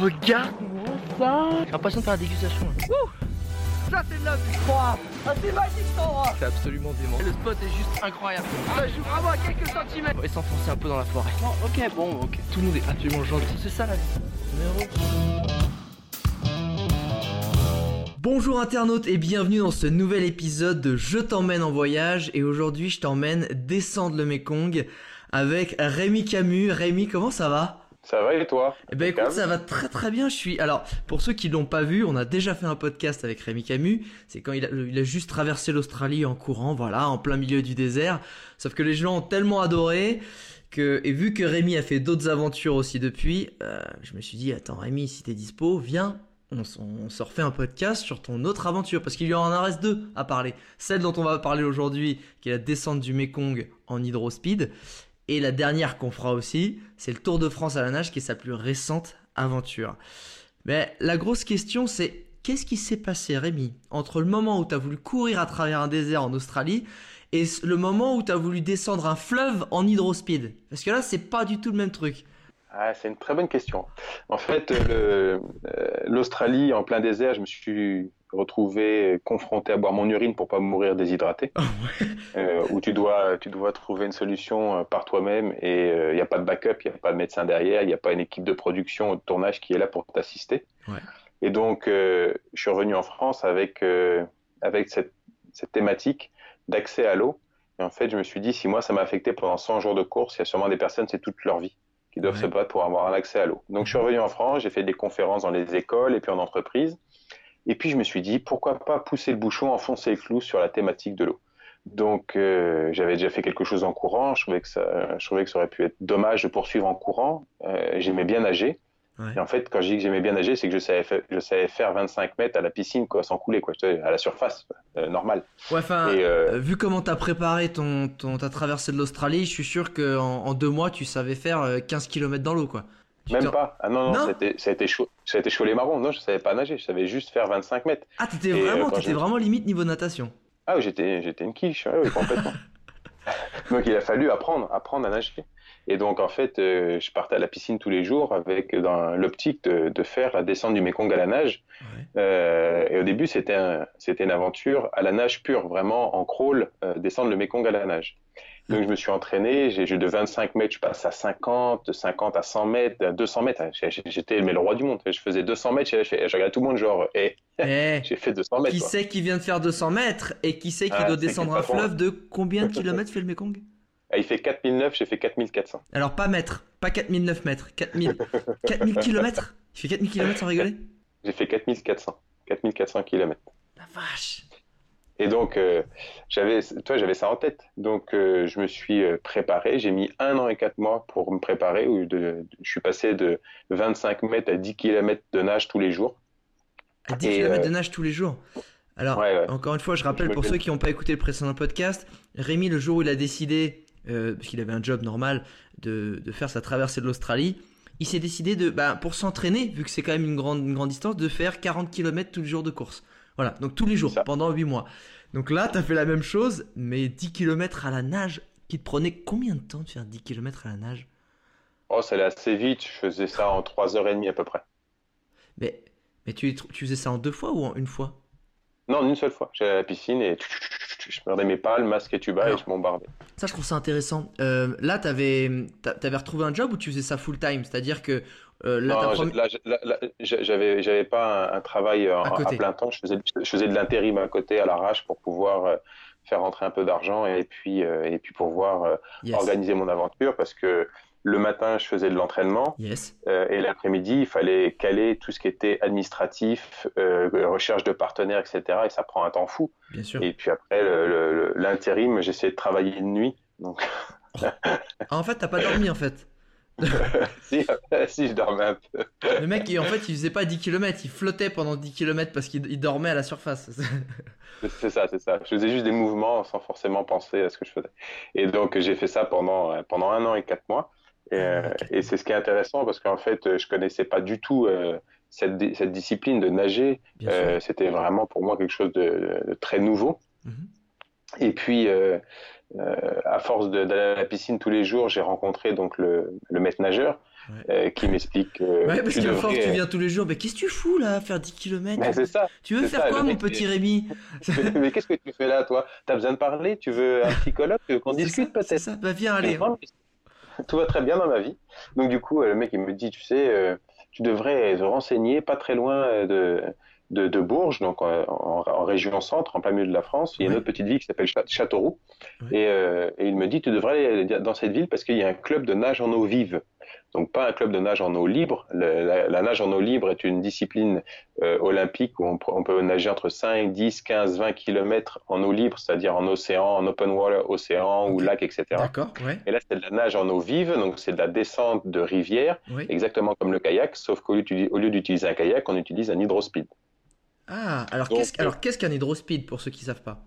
regarde-moi ça J'ai l'impression de faire la dégustation. Ça c'est de la vie Ah c'est magique cet endroit C'est absolument dément. Le spot est juste incroyable. Ça joue vraiment à quelques centimètres On va s'enfoncer un peu dans la forêt. ok, bon, ok. Tout le monde est absolument gentil. C'est ça la vie. Bonjour internautes et bienvenue dans ce nouvel épisode de Je t'emmène en voyage et aujourd'hui je t'emmène descendre le Mekong avec Rémi Camus. Rémi, comment ça va? Ça va et toi Eh ben écoute, ça va très très bien. Je suis alors pour ceux qui l'ont pas vu, on a déjà fait un podcast avec Rémi Camus. C'est quand il a, il a juste traversé l'Australie en courant, voilà, en plein milieu du désert. Sauf que les gens ont tellement adoré que et vu que Rémi a fait d'autres aventures aussi depuis, euh, je me suis dit attends Rémi, si t'es dispo, viens. On, on se refait un podcast sur ton autre aventure parce qu'il y en reste deux à parler. Celle dont on va parler aujourd'hui, qui est la descente du Mekong en hydrospeed, et la dernière qu'on fera aussi, c'est le Tour de France à la nage qui est sa plus récente aventure. Mais la grosse question c'est qu'est-ce qui s'est passé Rémi entre le moment où tu as voulu courir à travers un désert en Australie et le moment où tu as voulu descendre un fleuve en hydrospeed? Parce que là c'est pas du tout le même truc. Ah, c'est une très bonne question. En fait, euh, l'Australie en plein désert, je me suis retrouvé confronté à boire mon urine pour pas mourir déshydraté, oh, euh, où tu dois, tu dois trouver une solution euh, par toi-même et il euh, n'y a pas de backup, il n'y a pas de médecin derrière, il n'y a pas une équipe de production ou de tournage qui est là pour t'assister. Et donc, je suis revenu en France avec, avec cette, cette thématique d'accès à l'eau. Et en fait, je me suis dit, si moi ça m'a affecté pendant 100 jours de course, il y a sûrement des personnes, c'est toute leur vie, qui doivent se battre pour avoir un accès à l'eau. Donc, je suis revenu en France, j'ai fait des conférences dans les écoles et puis en entreprise. Et puis je me suis dit, pourquoi pas pousser le bouchon, enfoncer le clou sur la thématique de l'eau. Donc euh, j'avais déjà fait quelque chose en courant, je trouvais que ça, je trouvais que ça aurait pu être dommage de poursuivre en courant. Euh, j'aimais bien nager. Et en fait, quand je dis que j'aimais bien nager, c'est que je savais, faire, je savais faire 25 mètres à la piscine, quoi, sans couler, quoi, à la surface, euh, normal. Ouais, enfin, vu comment t'as préparé ton, ton, ta traversée de l'Australie, je suis sûr qu'en en deux mois, tu savais faire 15 km dans l'eau, quoi. Même pas. Ah non, non, c'était, ça a été chaud. Ça a été chaud les marrons. Non, je savais pas nager. Je savais juste faire 25 mètres. Ah, t'étais vraiment, euh, vraiment limite niveau natation. Ah oui, j'étais, j'étais une quiche. oui, complètement. donc il a fallu apprendre, apprendre à nager. Et donc en fait, euh, je partais à la piscine tous les jours avec dans l'optique de, de, faire la descente du Mekong à la nage. Euh, et au début, c'était c'était une aventure à la nage pure, vraiment en crawl, euh, descendre le Mekong à la nage. Donc je me suis entraîné, j'ai de 25 mètres, je passe à 50, de 50 à 100 mètres, à 200 mètres. J'étais le roi du monde. Je faisais 200 mètres, je, je, regardais tout le monde genre, et eh, j'ai fait 200 mètres. Qui sait qui vient de faire 200 mètres et qui sait qui ah, doit descendre un fleuve de combien de kilomètres fait le Mekong? Ah, Il fait 4009, j'ai fait 4400. Alors pas mètres, pas 4009 mètres, 4000. 4000 kilomètres? Il fait 4000 kilomètres sans rigoler? J'ai fait 4400, 4400 kilomètres. La vache et donc, euh, j'avais, toi, j'avais ça en tête. Donc, euh, je me suis euh, préparé. J'ai mis un an et quatre mois pour me préparer. Où de, je suis passé de 25 mètres à 10 km de nage tous les jours. À 10 km de nage tous les jours Alors, encore une fois, je rappelle pour ceux qui n'ont pas écouté le précédent podcast, Rémi, le jour où il a décidé, parce qu'il avait un job normal, de, de faire sa traversée de l'Australie, il s'est décidé de, bah, pour s'entraîner, vu que c'est quand même une grande, une grande distance, de faire 40 km tous les jours de course. Voilà, donc tous les jours, pendant 8 mois. Donc là, tu as fait la même chose, mais 10 km à la nage, qui te prenait combien de temps de faire 10 km à la nage? Oh, ça allait assez vite, je faisais ça en 3h30 à peu près. Mais, mais tu, tu faisais ça en deux fois ou en une fois? Non, en une seule fois. J'allais à la piscine et je perdais mes pales, masque et tuba et je m'embardais. Ça, je trouve ça intéressant. Euh, là, tu avais, avais retrouvé un job où tu faisais ça full time, c'est-à-dire que euh, là, j'avais, j'avais pas un, travail à, plein temps. Je faisais, je faisais de l'intérim à côté, à l'arrache, pour pouvoir euh, faire rentrer un peu d'argent et puis, euh, et puis pouvoir organiser mon aventure parce que le matin, je faisais de l'entraînement et l'après-midi, il fallait caler tout ce qui était administratif, recherche de partenaires, etc. Et ça prend un temps fou. Bien sûr. Et puis après, l'intérim, j'essayais de travailler de nuit. Donc... en fait, t'as pas dormi en fait. si, si, je dormais un peu. Le mec, en fait, il faisait pas 10 km, il flottait pendant 10 km parce qu'il dormait à la surface. c'est ça, c'est ça. Je faisais juste des mouvements sans forcément penser à ce que je faisais. Et donc, j'ai fait ça pendant, euh, pendant un an et quatre mois. Et, ah, euh, c'est ce qui est intéressant parce qu'en fait, je connaissais pas du tout euh, cette, cette, discipline de nager. C'était vraiment pour moi quelque chose de, très nouveau. Mhm. Et puis, euh, à force d'aller à la piscine tous les jours, j'ai rencontré donc le, le maître nageur euh, qui m'explique. ouais, parce qu'à force, tu viens tous les jours. Mais qu'est-ce que tu fous là, faire 10 km mais c'est ça. Tu veux faire quoi, mon petit Rémi? Mais, qu'est-ce que tu fais là, toi? T'as besoin de parler? Tu veux un psychologue? Tu veux qu'on discute peut-être? C'est ça, bah viens, allez. Tout va très bien dans ma vie. Donc, du coup, le mec, il me dit, tu sais, tu devrais te renseigner pas très loin de de, Bourges, donc en, région centre, en plein milieu de la France. Il y a une autre petite ville qui s'appelle Châteauroux. Euh, et, il me dit, tu devrais aller dans cette ville parce qu'il y a un club de nage en eau vive. Donc pas un club de nage en eau libre. la, nage en eau libre est une discipline euh, olympique où on, peut nager entre 5, 10, 15, 20 km en eau libre, c'est-à-dire en océan, en open water, océan ou lac, etc. D'accord. Et là, c'est de la nage en eau vive, donc c'est de la descente de rivière, exactement comme le kayak, sauf qu'au lieu d'utiliser un kayak, on utilise un hydrospeed. Ah, alors qu'est-ce alors euh, qu'est-ce qu'un hydrospeed pour ceux qui savent pas?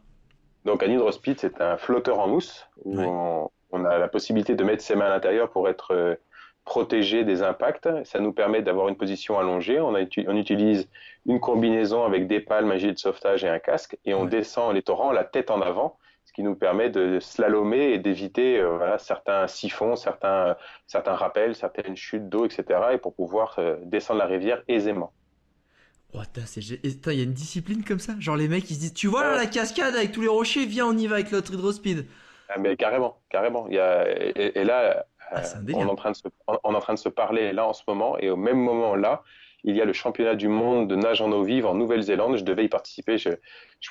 Donc un hydrospeed, c'est un flotteur en mousse où on, a la possibilité de mettre ses mains à l'intérieur pour être euh, protégé des impacts. Ça nous permet d'avoir une position allongée. On, on, utilise une combinaison avec des palmes, un gilet de sauvetage et un casque, et on descend les torrents la tête en avant, ce qui nous permet de slalomer et d'éviter euh, voilà, certains siphons, certains, certains rappels, certaines chutes d'eau, etc., et pour pouvoir descendre la rivière aisément. Oh, il y a une discipline comme ça Genre les mecs ils se disent Tu vois là, la cascade avec tous les rochers, viens on y va avec notre hydrospeed. Ah, mais carrément, carrément. Il y a... et, là, ah, euh, on, est en train de se... on est en train de se parler là en ce moment, et au même moment là, il y a le championnat du monde de nage en eau vive en Nouvelle-Zélande. Je devais y participer, je ne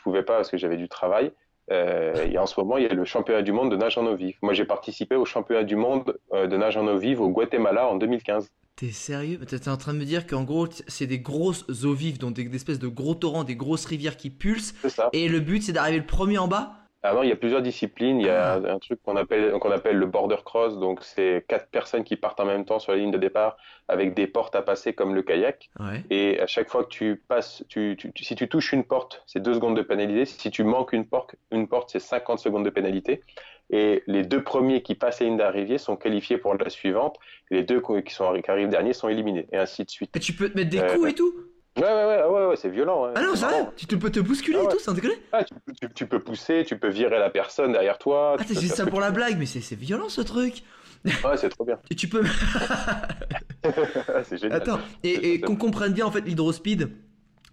pouvais pas parce que j'avais du travail. Euh, et en ce moment, il y a le championnat du monde de nage en eau vive. Moi, j'ai participé au championnat du monde euh, de nage en eau vive au Guatemala en 2015. T'es sérieux? T'es en train de me dire qu'en gros, c'est des grosses eaux vives, donc des, espèces de gros torrents, des grosses rivières qui pulsent. Ça. Et le but, c'est d'arriver le premier en bas? Ah il y a plusieurs disciplines. Il y a ah. un truc qu'on appelle, qu'on appelle le border cross. Donc, c'est quatre personnes qui partent en même temps sur la ligne de départ avec des portes à passer comme le kayak. Et à chaque fois que tu passes, tu, si tu touches une porte, c'est deux secondes de pénalité. Si tu manques une porte, une porte, c'est 50 secondes de pénalité. Et les deux premiers qui passent la ligne d'arrivée sont qualifiés pour la suivante. les deux qui, sont, qui arrivent derniers sont éliminés. Et ainsi de suite. Et tu peux te mettre des euh, coups et tout Ouais, ouais, ouais, ouais, ouais c'est violent. Ah non, ça va Tu peux te bousculer ah et tout, c'est déconne ah, tu, tu, peux pousser, tu peux virer la personne derrière toi. Ah, c'est ça pour la blague, mais c'est violent ce truc. Ouais, c'est trop bien. Et tu peux. c'est génial. Attends, et, et qu'on comprenne bien en fait l'hydrospeed.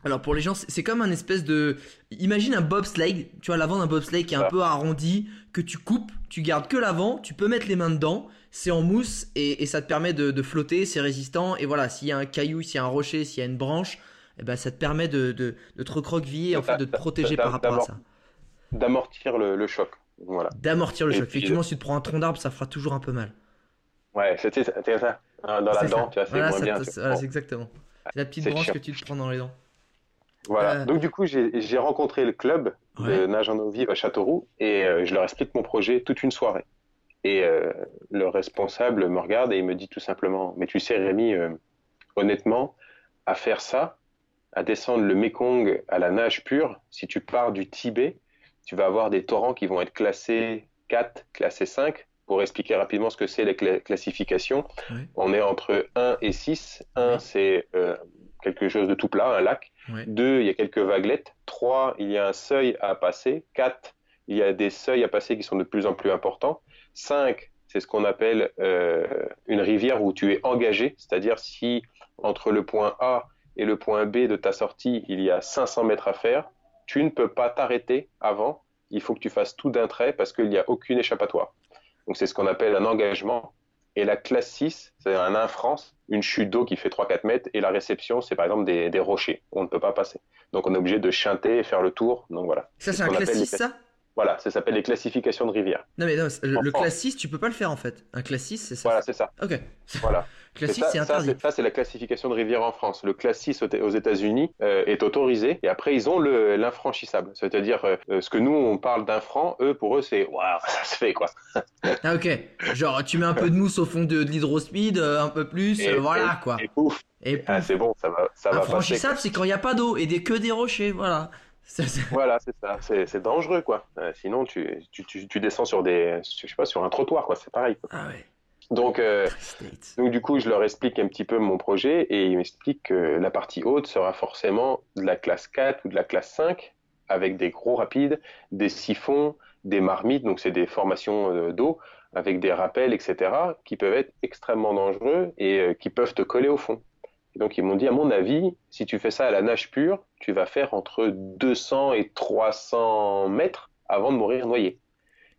Alors pour les gens, c'est comme un espèce de... Imagine un bobsleigh, tu vois l'avant d'un bobsleigh qui est un peu arrondi, que tu coupes, tu gardes que l'avant, tu peux mettre les mains dedans, c'est en mousse et, ça te permet de, flotter, c'est résistant. Et voilà, s'il y a un caillou, s'il y a un rocher, s'il y a une branche, eh ben, ça te permet de, de, te recroqueviller, en fait, de te protéger par rapport à ça. D'amortir le, choc. Voilà. D'amortir le choc. Effectivement, si tu te prends un tronc d'arbre, ça fera toujours un peu mal. Ouais, c'était ça. Dans la dent, tu vois, c'est moins bien. Voilà, c'est exactement. C'est la petite branche que tu te prends dans les dents. Voilà. Euh. Donc du coup, j'ai rencontré le club de nage en eau vive à Châteauroux et euh, je leur explique mon projet toute une soirée. Et euh, le responsable me regarde et il me dit tout simplement, mais tu sais Rémi, honnêtement, à faire ça, à descendre le Mekong à la nage pure, si tu pars du Tibet, tu vas avoir des torrents qui vont être classés 4, classés 5. Pour expliquer rapidement ce que c'est les classifications, on est entre 1 et 6. 1, c'est quelque chose de tout plat, un lac. Deux, il y a quelques vaguelettes. Trois, il y a un seuil à passer. Quatre, il y a des seuils à passer qui sont de plus en plus importants. Cinq, c'est ce qu'on appelle euh, une rivière où tu es engagé, c'est-à-dire si entre le point A et le point B de ta sortie, il y a 500 mètres à faire, tu ne peux pas t'arrêter avant. Il faut que tu fasses tout d'un trait parce qu'il n'y a aucune échappatoire. Donc c'est ce qu'on appelle un engagement. Et la classe 6, c'est un infrance, une chute d'eau qui fait 3-4 mètres. Et la réception, c'est par exemple des, rochers. On ne peut pas passer. Donc on est obligé de chanter et faire le tour. Donc voilà. Ça, c'est un classe 6, ça? Voilà, ça s'appelle les classifications de rivières. Non, mais non, le, classe 6, tu peux pas le faire en fait. Un classe 6, c'est ça Voilà, c'est ça. Ok. Voilà. classe 6, c'est interdit. Ça, c'est la classification de rivières en France. Le classe 6 aux États-Unis euh, est autorisé et après, ils ont l'infranchissable. C'est-à-dire, euh, ce que nous, on parle d'infran, eux, pour eux, c'est waouh, ça se fait quoi. ah, ok. Genre, tu mets un peu de mousse au fond de, de l'hydrospeed, euh, un peu plus, voilà quoi. Et pouf. Et ah, c'est bon, ça va, ça Infranchissable, c'est quand il n'y a pas d'eau et des, que des rochers, voilà. Voilà, c'est ça. C'est dangereux, quoi. Euh, sinon, tu, tu, tu, descends sur des, je sais pas, sur un trottoir, quoi. C'est pareil. Ah ouais. Donc, euh, donc, du coup, je leur explique un petit peu mon projet et ils m'expliquent que la partie haute sera forcément de la classe 4 ou de la classe 5 avec des gros rapides, des siphons, des marmites, donc c'est des formations euh, d'eau, avec des rappels, etc., qui peuvent être extrêmement dangereux et euh, qui peuvent te coller au fond. Donc ils m'ont dit, à mon avis, si tu fais ça à la nage pure, tu vas faire entre 200 et 300 mètres avant de mourir noyé.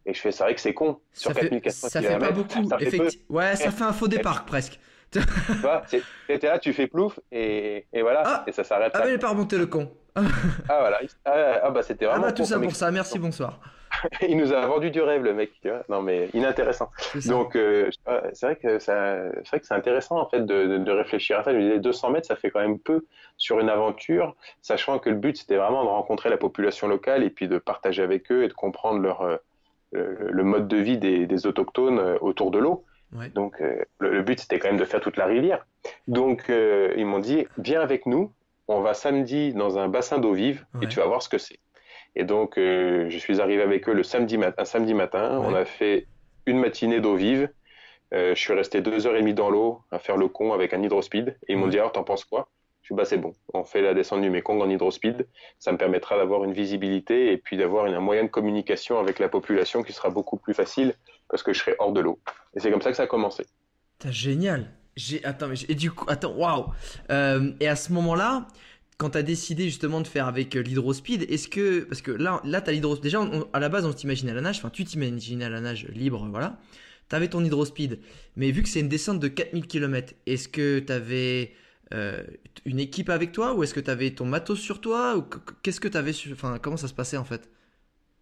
Et je fais, c'est vrai que c'est con. Sur ça 4400 fait, ça fait pas beaucoup. Ouais, ça fait un faux départ presque. tu vois, là, tu fais plouf et, et voilà, ah, et ça s'arrête. Ah, mais il n'est pas remonté le con. ah, voilà. Ah, ah, bah, c'était vraiment. Ah, bah, tout ça pour ça. Merci, bonsoir. il nous a vendu du rêve, le mec. Tu vois non, mais inintéressant. Donc, euh, c'est vrai que c'est c'est intéressant en fait de, de, réfléchir à ça. Je disais, 200 mètres, ça fait quand même peu sur une aventure, sachant que le but c'était vraiment de rencontrer la population locale et puis de partager avec eux et de comprendre leur euh, le mode de vie des, des autochtones euh, autour de l'eau. Donc, le, but c'était quand même de faire toute la rivière. Donc, ils m'ont dit, viens avec nous. On va samedi dans un bassin d'eau vive et tu vas voir ce que c'est. Et donc, euh, je suis arrivé avec eux le samedi, matin. samedi matin. On a fait une matinée d'eau vive. Euh, je suis resté deux heures et demie dans l'eau à faire le con avec un hydrospeed. Et ils m'ont dit, alors, t'en penses quoi? Je suis bah, c'est bon. On fait la descente du Mekong en hydrospeed. Ça me permettra d'avoir une visibilité et puis d'avoir un moyen de communication avec la population qui sera beaucoup plus facile parce que je serai hors de l'eau. Et c'est comme ça que ça a commencé. C'est génial. J'ai attends mais et du coup attends waouh euh, et à ce moment-là quand tu as décidé justement de faire avec euh, l'hydrospeed, est-ce que. Parce que là, là tu as l'hydrospeed. Déjà, à la base, on t'imagine à la nage, enfin, tu t'imagines à la nage libre, voilà. Tu avais ton hydrospeed. Mais vu que c'est une descente de 4000 km, est-ce que tu avais euh, une équipe avec toi ou est-ce que tu avais ton matos sur toi ou Qu'est-ce que tu avais Enfin, comment ça se passait en fait?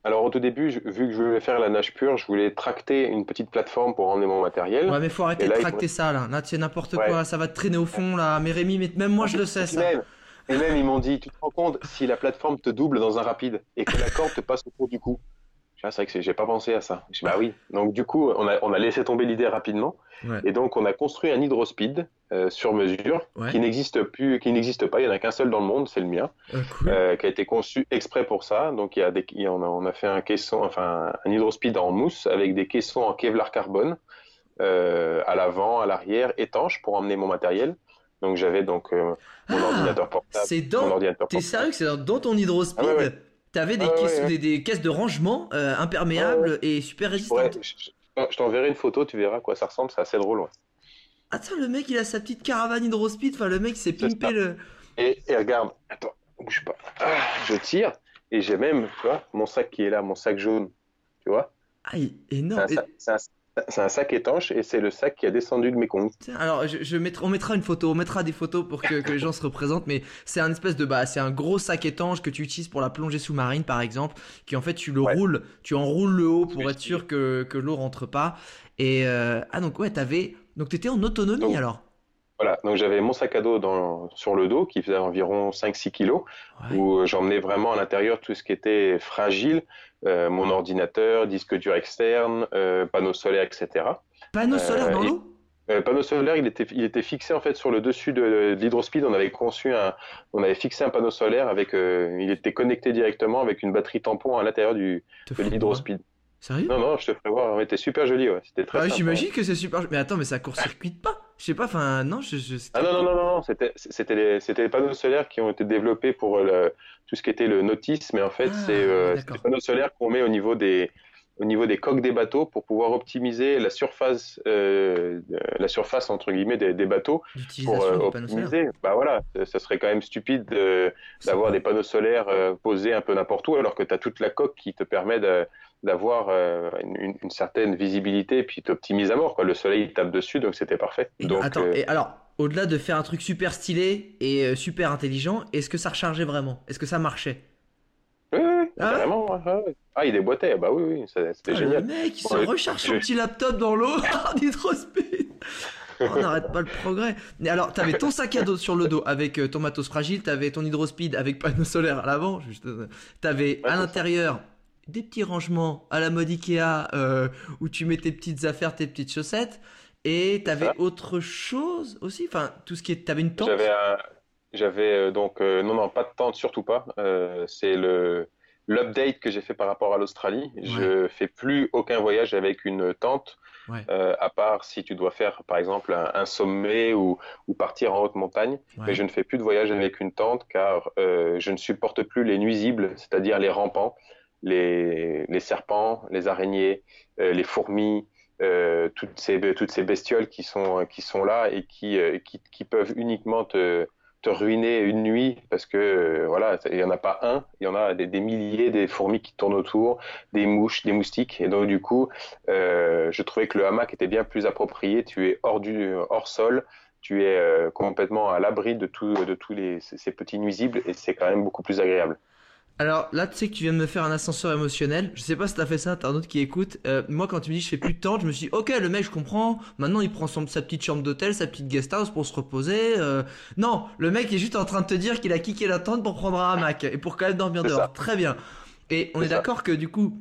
Alors au tout début, vu que je voulais faire la nage pure, je voulais tracter une petite plateforme pour emmener mon matériel. Ouais, mais faut arrêter de tracter ça là. Là, tu n'importe quoi, ça va te traîner au fond là. Mais Rémi, mais même moi je le sais ça. Et même, ils m'ont dit, tu te rends compte si la plateforme te double dans un rapide et que la corde te passe au cours du cou c'est vrai que j'ai pas pensé à ça. Je bah oui. Donc du coup, on a, on a laissé tomber l'idée rapidement. Et donc on a construit un hydrospeed euh, sur mesure qui n'existe plus, qui n'existe pas. Il y en a qu'un seul dans le monde, c'est le mien, ah, euh, qui a été conçu exprès pour ça. Donc il y a des, on, a, on a fait un caisson, enfin un hydrospeed en mousse avec des caissons en Kevlar carbone euh, à l'avant, à l'arrière, étanches pour emmener mon matériel. Donc j'avais donc euh, mon ah, ordinateur portable. C'est dans. T'es sérieux que c'est dans ton hydrospeed ah, T'avais des, caisses, des, caisses de rangement euh, imperméables et super résistantes. je, t'enverrai une photo, tu verras à quoi ça ressemble, c'est assez drôle. Attends, le mec il a sa petite caravane hydrospeed, enfin le mec s'est pimpé le. Et, regarde, attends, bouge pas. Ah, je tire et j'ai même, tu vois, mon sac qui est là, mon sac jaune, tu vois. Ah, énorme. C'est un, c'est un sac étanche et c'est le sac qui a descendu de mes comptes. Alors, je, on mettra une photo, on mettra des photos pour que, les gens se représentent, mais c'est un espèce de bah, c'est un gros sac étanche que tu utilises pour la plongée sous-marine par exemple, qui en fait tu le roules, tu enroules le haut pour être sûr que, que l'eau rentre pas. Et euh, ah donc ouais, t'avais donc t'étais en autonomie alors? Voilà, donc j'avais mon sac à dos dans, sur le dos qui faisait environ 5-6 kilos, où euh, j'emmenais vraiment à l'intérieur tout ce qui était fragile, mon ordinateur, disque dur externe, euh, panneau solaire, etc. Panneau solaire dans l'eau? Panneau solaire, il était, il était fixé en fait sur le dessus de, l'hydrospeed. On avait conçu un, on avait fixé un panneau solaire avec, il était connecté directement avec une batterie tampon à l'intérieur du de l'hydrospeed. Sérieux? Non, non, je te ferai voir. C'était super joli, ouais. C'était très. Ah, j'imagine que c'est super. Mais attends, mais ça court-circuite pas Je sais pas. Enfin, non, je. Ah non, non, non, non, C'était, c'était les, les panneaux solaires qui ont été développés pour le, tout ce qui était le notice, mais en fait, ah, c'est euh, des panneaux solaires qu'on met au niveau des, au niveau des coques des bateaux pour pouvoir optimiser la surface, euh, la surface entre guillemets des, des bateaux pour euh, optimiser. Bah voilà, ça serait quand même stupide d'avoir des panneaux solaires euh, posés un peu n'importe où alors que tu as toute la coque qui te permet de, d'avoir euh, une, certaine visibilité et puis t'optimises à mort. Quoi. Le soleil tape dessus, donc c'était parfait. donc, attends, euh, et alors, au-delà de faire un truc super stylé et euh, super intelligent, est-ce que ça rechargeait vraiment? Est-ce que ça marchait? Oui, oui, ah vraiment. Ah, il déboîtait, bah oui, oui, c'était ah, génial. Le mec, il se recharge son petit laptop dans l'eau en hydrospeed. On n'arrête pas le progrès. Mais alors, t'avais ton sac à dos sur le dos avec ton matos fragile, t'avais ton hydrospeed avec panneau solaire à l'avant, t'avais à l'intérieur des petits rangements à la mode Ikea euh, où tu mets tes petites affaires, tes petites chaussettes. Et t'avais autre chose aussi Enfin, tout ce qui est. T'avais une tente J'avais, j'avais euh, donc. Euh, non, non, pas de tente, surtout pas. c'est le. L'update que j'ai fait par rapport à l'Australie, je fais plus aucun voyage avec une tente, à part si tu dois faire par exemple un, sommet ou, ou, partir en haute montagne. Mais je ne fais plus de voyage avec une tente car je ne supporte plus les nuisibles, c'est-à-dire les rampants les, serpents, les araignées, euh, les fourmis, toutes ces toutes ces bestioles qui sont qui sont là et qui qui, qui peuvent uniquement te te ruiner une nuit parce que euh, voilà, il y en a pas un, il y en a des, milliers, des fourmis qui tournent autour, des mouches, des moustiques. Et donc du coup, euh, je trouvais que le hamac était bien plus approprié. Tu es hors du hors sol, tu es euh, complètement à l'abri de de tous ces petits nuisibles et c'est quand même beaucoup plus agréable. Alors là, tu sais que tu viens de me faire un ascenseur émotionnel. Je sais pas si t'as fait ça, t'as un autre qui écoute. Euh, moi, quand tu me dis je fais plus de temps, je me suis dit, ok, le mec, je comprends. Maintenant, il prend son, sa petite chambre d'hôtel, sa petite guest house pour se reposer. Euh, non, le mec est juste en train de te dire qu'il a kické la tente pour prendre un hamac et pour quand même dormir dehors. Très bien. Et on est, d'accord que du coup,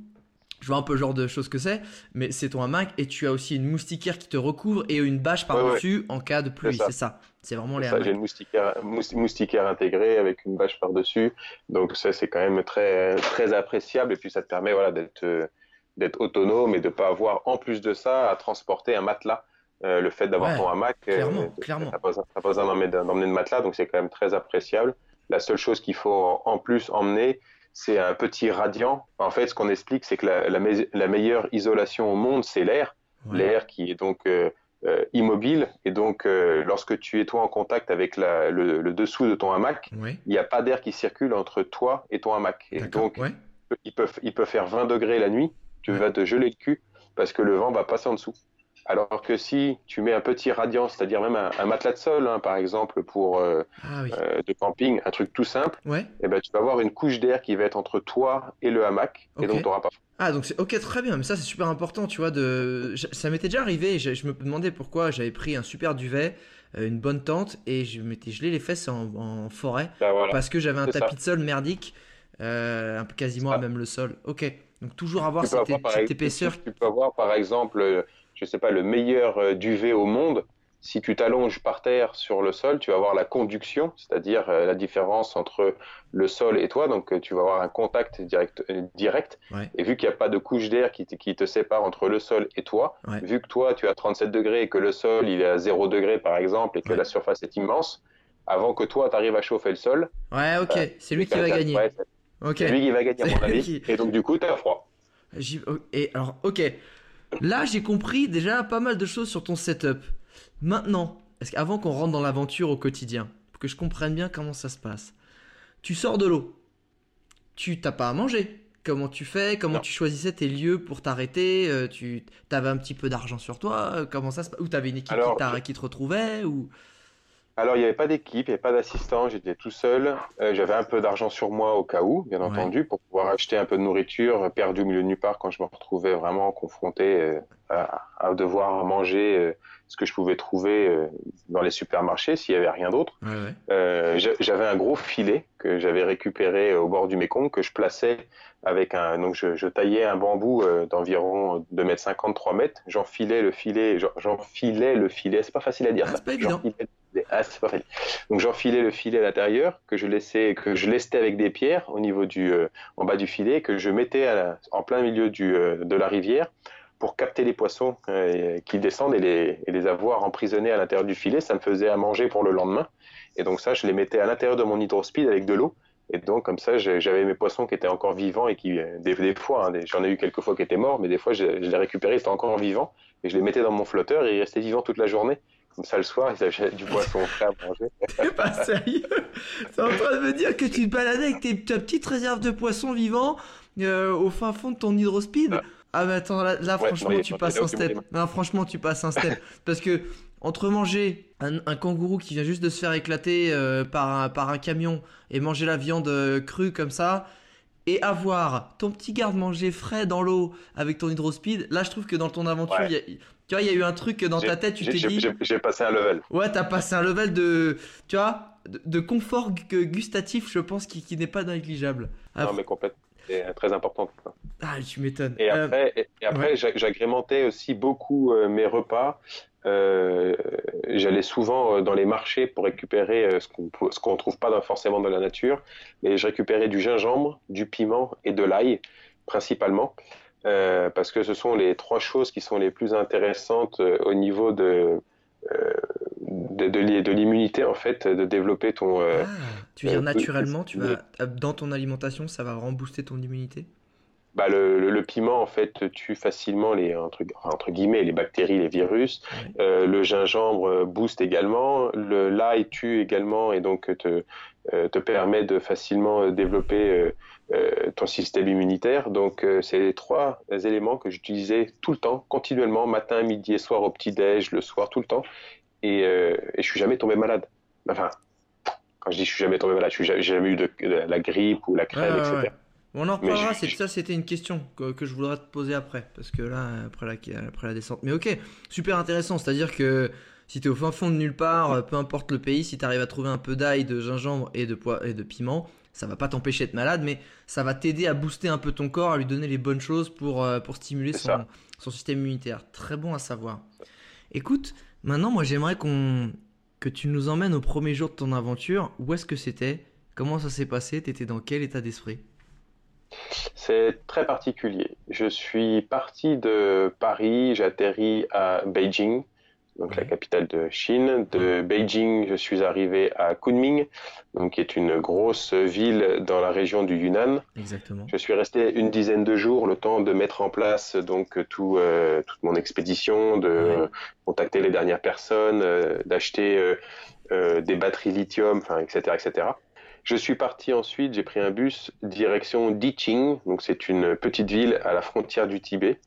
je vois un peu le genre de choses que c'est, mais c'est ton hamac et tu as aussi une moustiquaire qui te recouvre et une bâche par-dessus en cas de pluie, c'est ça. C'est vraiment les J'ai une moustiquaire, moustiquaire intégrée avec une bâche par-dessus, donc ça c'est quand même très, très appréciable et puis ça te permet voilà, d'être d'être autonome et de pas avoir en plus de ça à transporter un matelas. Euh, le fait d'avoir ton hamac, euh, clairement, clairement. t'as pas, besoin d'emmener de matelas, donc c'est quand même très appréciable. La seule chose qu'il faut en plus emmener, c'est un petit radiant. En fait, ce qu'on explique, c'est que la, meilleure isolation au monde, c'est l'air. L'air qui est donc euh, euh, immobile. Et donc, euh, lorsque tu es toi en contact avec le, dessous de ton hamac, il n'y a pas d'air qui circule entre toi et ton hamac. Et donc, il, peut, il peut faire 20 degrés la nuit. Tu vas te geler le cul parce que le vent va passer en dessous. Alors que si tu mets un petit radiant, c'est-à-dire même un, matelas de sol, hein, par exemple, pour euh, ah euh, de camping, un truc tout simple, et eh ben, tu vas avoir une couche d'air qui va être entre toi et le hamac, et donc tu n'auras pas ah donc c'est ok très bien mais ça c'est super important tu vois de ça m'était déjà arrivé je, me demandais pourquoi j'avais pris un super duvet euh, une bonne tente et je m'étais gelé les fesses en, forêt bah, parce que j'avais un tapis de sol merdique euh, quasiment à même le sol. Ok donc toujours avoir cette, épaisseur. tu peux avoir par exemple je sais pas, le meilleur euh, duvet au monde, si tu t'allonges par terre sur le sol, tu vas avoir la conduction, c'est-à-dire euh, la différence entre le sol et toi. Donc, euh, tu vas avoir un contact direct. direct. Et vu qu'il n'y a pas de couche d'air qui, qui, te sépare entre le sol et toi, vu que toi, tu as 37 degrés et que le sol, il est à 0 degré, par exemple, et que la surface est immense, avant que toi, tu arrives à chauffer le sol. Ouais, ok. c'est lui qui va gagner. C'est lui qui va gagner, à mon avis. Et donc, du coup, tu as froid. Et alors, ok. Là, j'ai compris déjà pas mal de choses sur ton setup. Maintenant, est-ce qu'avant qu'on rentre dans l'aventure au quotidien, pour que je comprenne bien comment ça se passe, tu sors de l'eau, tu t'as pas à manger. Comment tu fais? Comment tu choisissais tes lieux pour t'arrêter? Euh, Tu avais un petit peu d'argent sur toi? Euh, Comment ça se passe Ou t'avais une équipe qui, qui, te retrouvait ou alors, il n'y avait pas d'équipe, il n'y avait pas d'assistant, j'étais tout seul. Euh, j'avais un peu d'argent sur moi au cas où, bien entendu, pour pouvoir acheter un peu de nourriture perdu au milieu de nulle part quand je me retrouvais vraiment confronté euh, à, devoir manger euh, ce que je pouvais trouver dans les supermarchés s'il n'y avait rien d'autre. j'avais un gros filet que j'avais récupéré au bord du Mékong que je plaçais avec un. Donc, je, taillais un bambou d'environ 2 mètres 50, 3 mètres. J'enfilais le filet, j'enfilais le filet. C'est pas facile à dire. Ah, c'est pas évident. Donc j'enfilais le filet à l'intérieur, que je laissais, que je lestais avec des pierres au niveau du, euh, en bas du filet, que je mettais en plein milieu euh, de la rivière pour capter les poissons euh, qui descendent et les, et les avoir emprisonnés à l'intérieur du filet. Ça me faisait à manger pour le lendemain. Et donc ça, je les mettais à l'intérieur de mon hydrospeed avec de l'eau. Et donc comme ça, j'avais mes poissons qui étaient encore vivants et qui, des, des fois, hein, j'en ai eu quelques fois qui étaient morts, mais des fois je, je les récupérais, ils étaient encore vivants, et je les mettais dans mon flotteur et ils restaient vivants toute la journée. Comme ça, le soir, ils achètent du poisson frais à manger. C'est pas sérieux C'est en train de me dire que tu te baladais avec tes, ta petite réserve de poissons vivants euh, au fin fond de ton hydrospeed. Ah, ah mais attends, là, franchement, tu passes un step. Non, franchement, tu passes un step. Parce que entre manger un, kangourou qui vient juste de se faire éclater euh, par, un, par un camion et manger la viande euh, crue comme ça, et avoir ton petit garde-manger frais dans l'eau avec ton hydrospeed, là je trouve que dans ton aventure, il y a, tu vois, il y a eu un truc dans ta tête, tu t'es dit. J'ai passé un level. Ouais, t'as passé un level de. Tu vois, de, confort gustatif, je pense, qui, qui n'est pas négligeable. Non, mais complètement. C'est très important. Ah, tu m'étonnes. Et après, et, après j'agrémentais aussi beaucoup euh, mes repas. Euh, J'allais souvent euh, dans les marchés pour récupérer euh, ce qu'on ce qu'on trouve pas forcément dans la nature. Et je récupérais du gingembre, du piment et de l'ail, principalement. Euh, parce que ce sont les trois choses qui sont les plus intéressantes euh, au niveau de, euh, de, de, l'immunité, en fait, de développer ton... Ah, tu veux dire naturellement, tu vas, dans ton alimentation, ça va rembooster ton immunité? Bah, le, piment en fait tue facilement les entre, entre guillemets les bactéries, les virus. Euh, le gingembre booste également. Le l'ail tue également et donc te, euh, te permet de facilement développer ton système immunitaire. Donc c'est les trois éléments que j'utilisais tout le temps, continuellement, matin, midi et soir au petit déj, le soir tout le temps. Et, et je suis jamais tombé malade. Enfin, quand je dis je suis jamais tombé malade, je suis jamais, eu de, la grippe ou la crève, etc. On en reparlera, ça c'était une question que, je voudrais te poser après, parce que là, après la, après la descente. Mais ok, super intéressant, c'est-à-dire que si tu es au fin fond de nulle part, euh, peu importe le pays, si tu arrives à trouver un peu d'ail, de gingembre et de, et de piment, ça va pas t'empêcher d'être malade, mais ça va t'aider à booster un peu ton corps, à lui donner les bonnes choses pour, euh, pour stimuler son, son, système immunitaire. Très bon à savoir. Écoute, maintenant moi j'aimerais qu'on que tu nous emmènes au premier jour de ton aventure. Où est-ce que c'était? Comment ça s'est passé? T'étais dans quel état d'esprit? C'est très particulier. Je suis parti de Paris, j'atterris à Beijing, donc la capitale de Chine. De Beijing, je suis arrivé à Kunming, donc qui est une grosse ville dans la région du Yunnan. Exactement. Je suis resté une dizaine de jours, le temps de mettre en place donc tout, euh, toute mon expédition, de contacter les dernières personnes, euh, d'acheter euh, des batteries lithium, etc., etc. Je suis parti ensuite, j'ai pris un bus direction Diching, donc c'est une petite ville à la frontière du Tibet.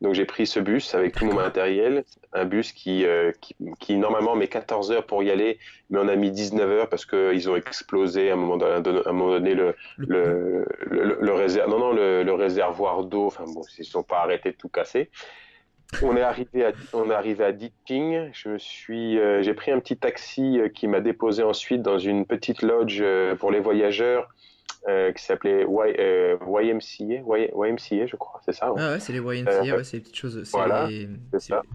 Donc j'ai pris ce bus avec tout mon matériel, un bus qui, euh, qui, normalement met 14 heures pour y aller, mais on a mis 19 heures parce qu'ils ont explosé à un moment donné, un moment donné le, le, le, réservoir, non, non, le, réservoir d'eau, enfin bon, ils ne sont pas arrêtés de tout casser. On est arrivé à, on est arrivé à Diting. Je me suis, euh, j'ai pris un petit taxi euh, qui m'a déposé ensuite dans une petite lodge euh, pour les voyageurs qui s'appelait YMCA, YMCA, je crois, c'est ça. Ouais. Ah ouais, c'est les YMCA, ouais, c'est les petites choses. Voilà,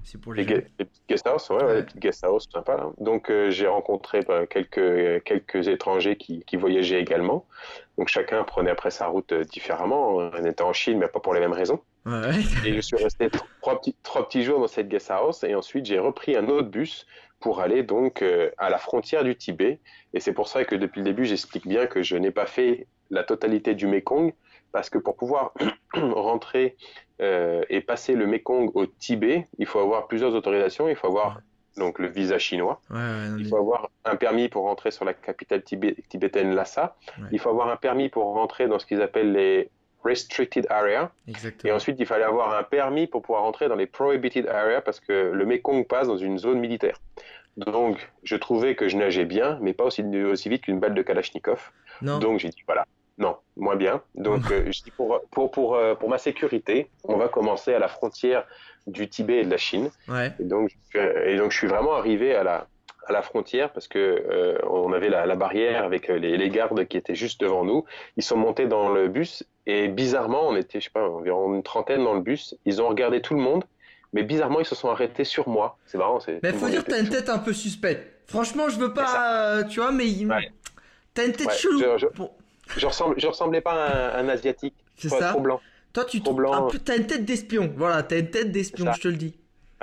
c'est pour les, les, les petites guest house, ouais, les petites guest house, sympa. Là. Donc j'ai rencontré ben, quelques quelques étrangers qui, qui voyageaient également. Donc chacun prenait après sa route différemment. On était en Chine, mais pas pour les mêmes raisons. Et je suis resté trois petits, trois petits jours dans cette guest house et ensuite j'ai repris un autre bus pour aller donc euh, à la frontière du Tibet. Et c'est pour ça que depuis le début, j'explique bien que je n'ai pas fait la totalité du Mekong parce que pour pouvoir rentrer euh, et passer le Mekong au Tibet, il faut avoir plusieurs autorisations. Il faut avoir donc le visa chinois. il faut avoir un permis pour rentrer sur la capitale tibétaine Lhasa. Il faut avoir un permis pour rentrer dans ce qu'ils appellent les restricted area. Et ensuite, il fallait avoir un permis pour pouvoir entrer dans les prohibited area parce que le Mekong passe dans une zone militaire. Donc, je trouvais que je nageais bien, mais pas aussi, aussi vite qu'une balle de Kalachnikov. Donc, j'ai dit, voilà, non, moins bien. Donc, euh, je dis pour, pour, pour, euh, pour, ma sécurité, on va commencer à la frontière du Tibet et de la Chine. Et, donc, et donc, je suis vraiment arrivé à la, à la frontière parce que euh, on avait la, la, barrière avec les, les, gardes qui étaient juste devant nous. Ils sont montés dans le bus et bizarrement, on était, je sais pas, environ une trentaine dans le bus. Ils ont regardé tout le monde, mais bizarrement, ils se sont arrêtés sur moi. C'est marrant. C'est, mais faut dire que t'as une tête un peu suspecte. Franchement, je veux pas, euh, tu vois, mais t'as une tête chelou. Je, je, ressemble, je ressemblais pas à un, asiatique. C'est ça. Trop blanc. Toi, tu trop blanc. t'as une tête d'espion. Voilà, t'as une tête d'espion, je te le dis.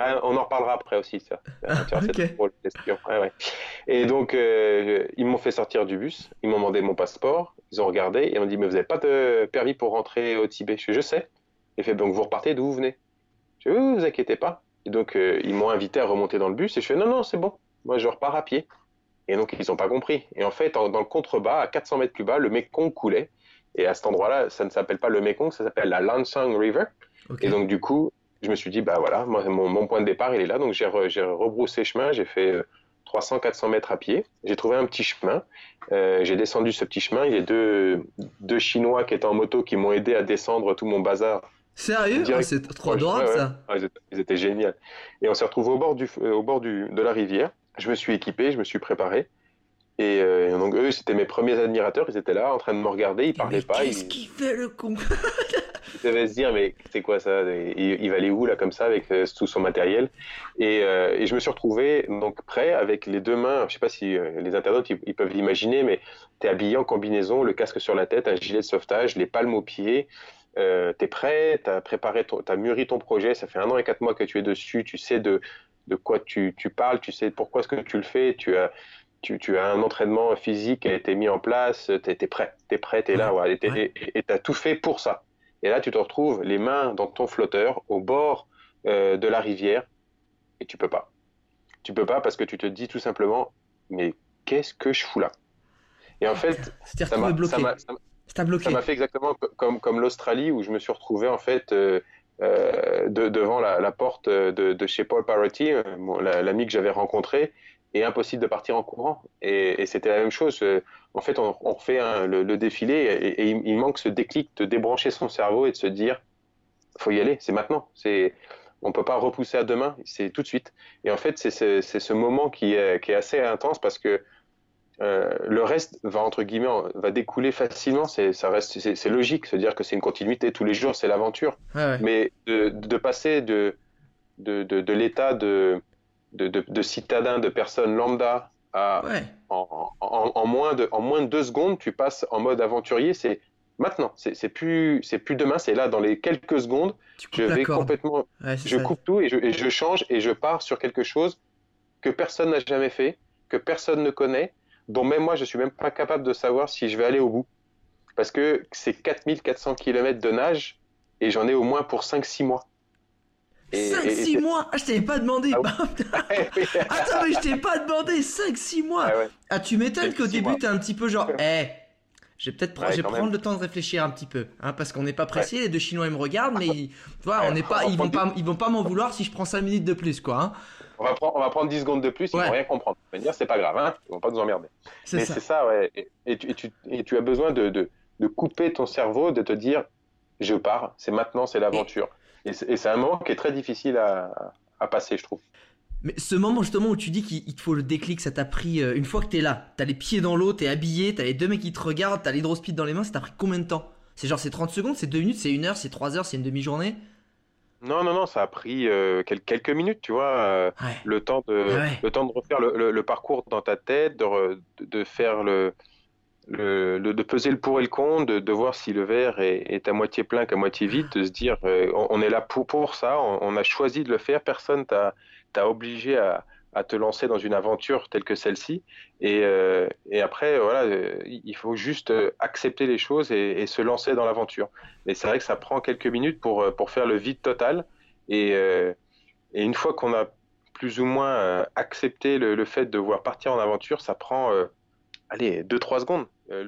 Ah, on en reparlera après aussi, ça. Et donc, euh, ils m'ont fait sortir du bus, ils m'ont demandé mon passeport, ils ont regardé et on dit Mais vous n'avez pas de permis pour rentrer au Tibet? Je, je sais. Et fait Donc, vous repartez d'où vous venez? Je dis Oui, vous inquiétez pas. Et donc, euh, ils m'ont invité à remonter dans le bus et je fais Non, non, c'est bon, moi je repars à pied. Et donc, ils n'ont pas compris. Et en fait, dans le contrebas, à 400 mètres plus bas, le Mekong coulait. Et à cet endroit-là, ça ne s'appelle pas le Mekong, ça s'appelle la Lansang River. Et donc, du coup, je me suis dit, bah voilà, mon, mon, point de départ, il est là. Donc j'ai rebroussé chemin, j'ai fait 300-400 euh, mètres à pied. J'ai trouvé un petit chemin. Euh, j'ai descendu ce petit chemin. Il y a deux, deux Chinois qui étaient en moto qui m'ont aidé à descendre tout mon bazar. Sérieux? Ah, C'est trop adorable ça. ils, étaient, géniaux. Et on s'est retrouvé au bord, du, au bord du, de la rivière. Je me suis équipé, je me suis préparé. Et euh, donc eux, c'était mes premiers admirateurs, ils étaient là en train de me regarder, ils parlaient pas. Qu'est-ce qu'il fait le con? Ils devaient se dire mais c'est quoi ça? Il, va aller où là comme ça avec euh, tout son matériel? Et, euh, et, je me suis retrouvé donc prêt avec les deux mains. Je sais pas si les internautes ils, peuvent l'imaginer, mais tu es habillé en combinaison, le casque sur la tête, un gilet de sauvetage, les palmes aux pieds. Euh, tu es prêt, tu as préparé, tu as mûri ton projet, ça fait un an et quatre mois que tu es dessus, tu sais de, de quoi tu, tu parles, tu sais pourquoi est-ce que tu le fais, tu as, tu, as un entraînement physique qui a été mis en place, tu es, prêt, tu es prêt, tu es là, et tu as tout fait pour ça. Et là, tu te retrouves les mains dans ton flotteur au bord euh, de la rivière et tu peux pas. Tu peux pas parce que tu te dis tout simplement, mais qu'est-ce que je fous là? Et en fait, ça m'a bloqué. Ça m'a fait exactement comme, comme l'Australie où je me suis retrouvé en fait euh, euh, de, devant la, porte de, de, chez Paul Parity, l'ami que j'avais rencontré, et impossible de partir en courant. Et, c'était la même chose. En fait, on, on refait le, défilé et, il, manque ce déclic de débrancher son cerveau et de se dire, faut y aller, c'est maintenant. C'est on peut pas repousser à demain, c'est tout de suite. Et en fait, c'est ce moment qui est, qui est assez intense parce que euh, le reste va entre guillemets va découler facilement. C'est ça reste c'est logique, se dire que c'est une continuité tous les jours, c'est l'aventure. Mais de, de, passer de de, de, de l'état de de, de, citadin, de personne lambda à en, en, en, moins de en moins de deux secondes, tu passes en mode aventurier. C'est maintenant. C'est plus, c'est plus demain, c'est là dans les quelques secondes. Je vais complètement, je coupe tout et je, change et je pars sur quelque chose que personne n'a jamais fait, que personne ne connaît, dont même moi je suis même pas capable de savoir si je vais aller au bout. Parce que c'est 4400 km de nage et j'en ai au moins pour 5-6 mois. 5-6 mois Ah, je t'avais pas demandé ah, Attends, mais je t'ai pas demandé 5-6 mois ah, ah, tu m'étonnes qu'au début t'es un petit peu genre, eh, je vais peut-être prendre le temps de réfléchir un petit peu, hein, parce qu'on n'est pas pressé. Les deux Chinois ils me regardent, mais ils, on n'est pas, ils vont pas, ils vont pas m'en vouloir si je prends 5 minutes de plus, quoi. Hein. On va, prendre, on va prendre 10 secondes de plus, ils vont rien comprendre. Ils vont dire c'est pas grave, hein, ils vont pas nous emmerder. Mais c'est ça, ouais. Et, tu, et, tu, as besoin de, de, de, couper ton cerveau, de te dire je pars, c'est maintenant, c'est l'aventure. Et, c'est un moment qui est très difficile à, à passer, je trouve. Mais ce moment justement où tu dis qu'il te faut le déclic, ça t'a pris euh, une fois que t'es là, t'as les pieds dans l'eau, t'es habillé, t'as les deux mecs qui te regardent, t'as l'hydrospeed dans les mains, ça t'a pris combien de temps? C'est genre c'est 30 secondes, c'est 2 minutes, c'est 1 heure, c'est 3 heures, c'est une demi-journée? Non, non, non, ça a pris euh, quelques minutes, tu vois, euh, le, temps de, le temps de refaire le, parcours dans ta tête, de, de faire le, de peser le pour et le contre, de, voir si le verre est, à moitié plein qu'à moitié vide, de se dire on, est là pour, pour ça, on, a choisi de le faire, personne t'a obligé à, à, te lancer dans une aventure telle que celle-ci. Et, euh, et, après, voilà, euh, il faut juste euh, accepter les choses et, se lancer dans l'aventure. Et c'est vrai que ça prend quelques minutes pour, pour faire le vide total. Et, et une fois qu'on a plus ou moins accepté le, fait de devoir partir en aventure, ça prend, allez, 2-3 secondes.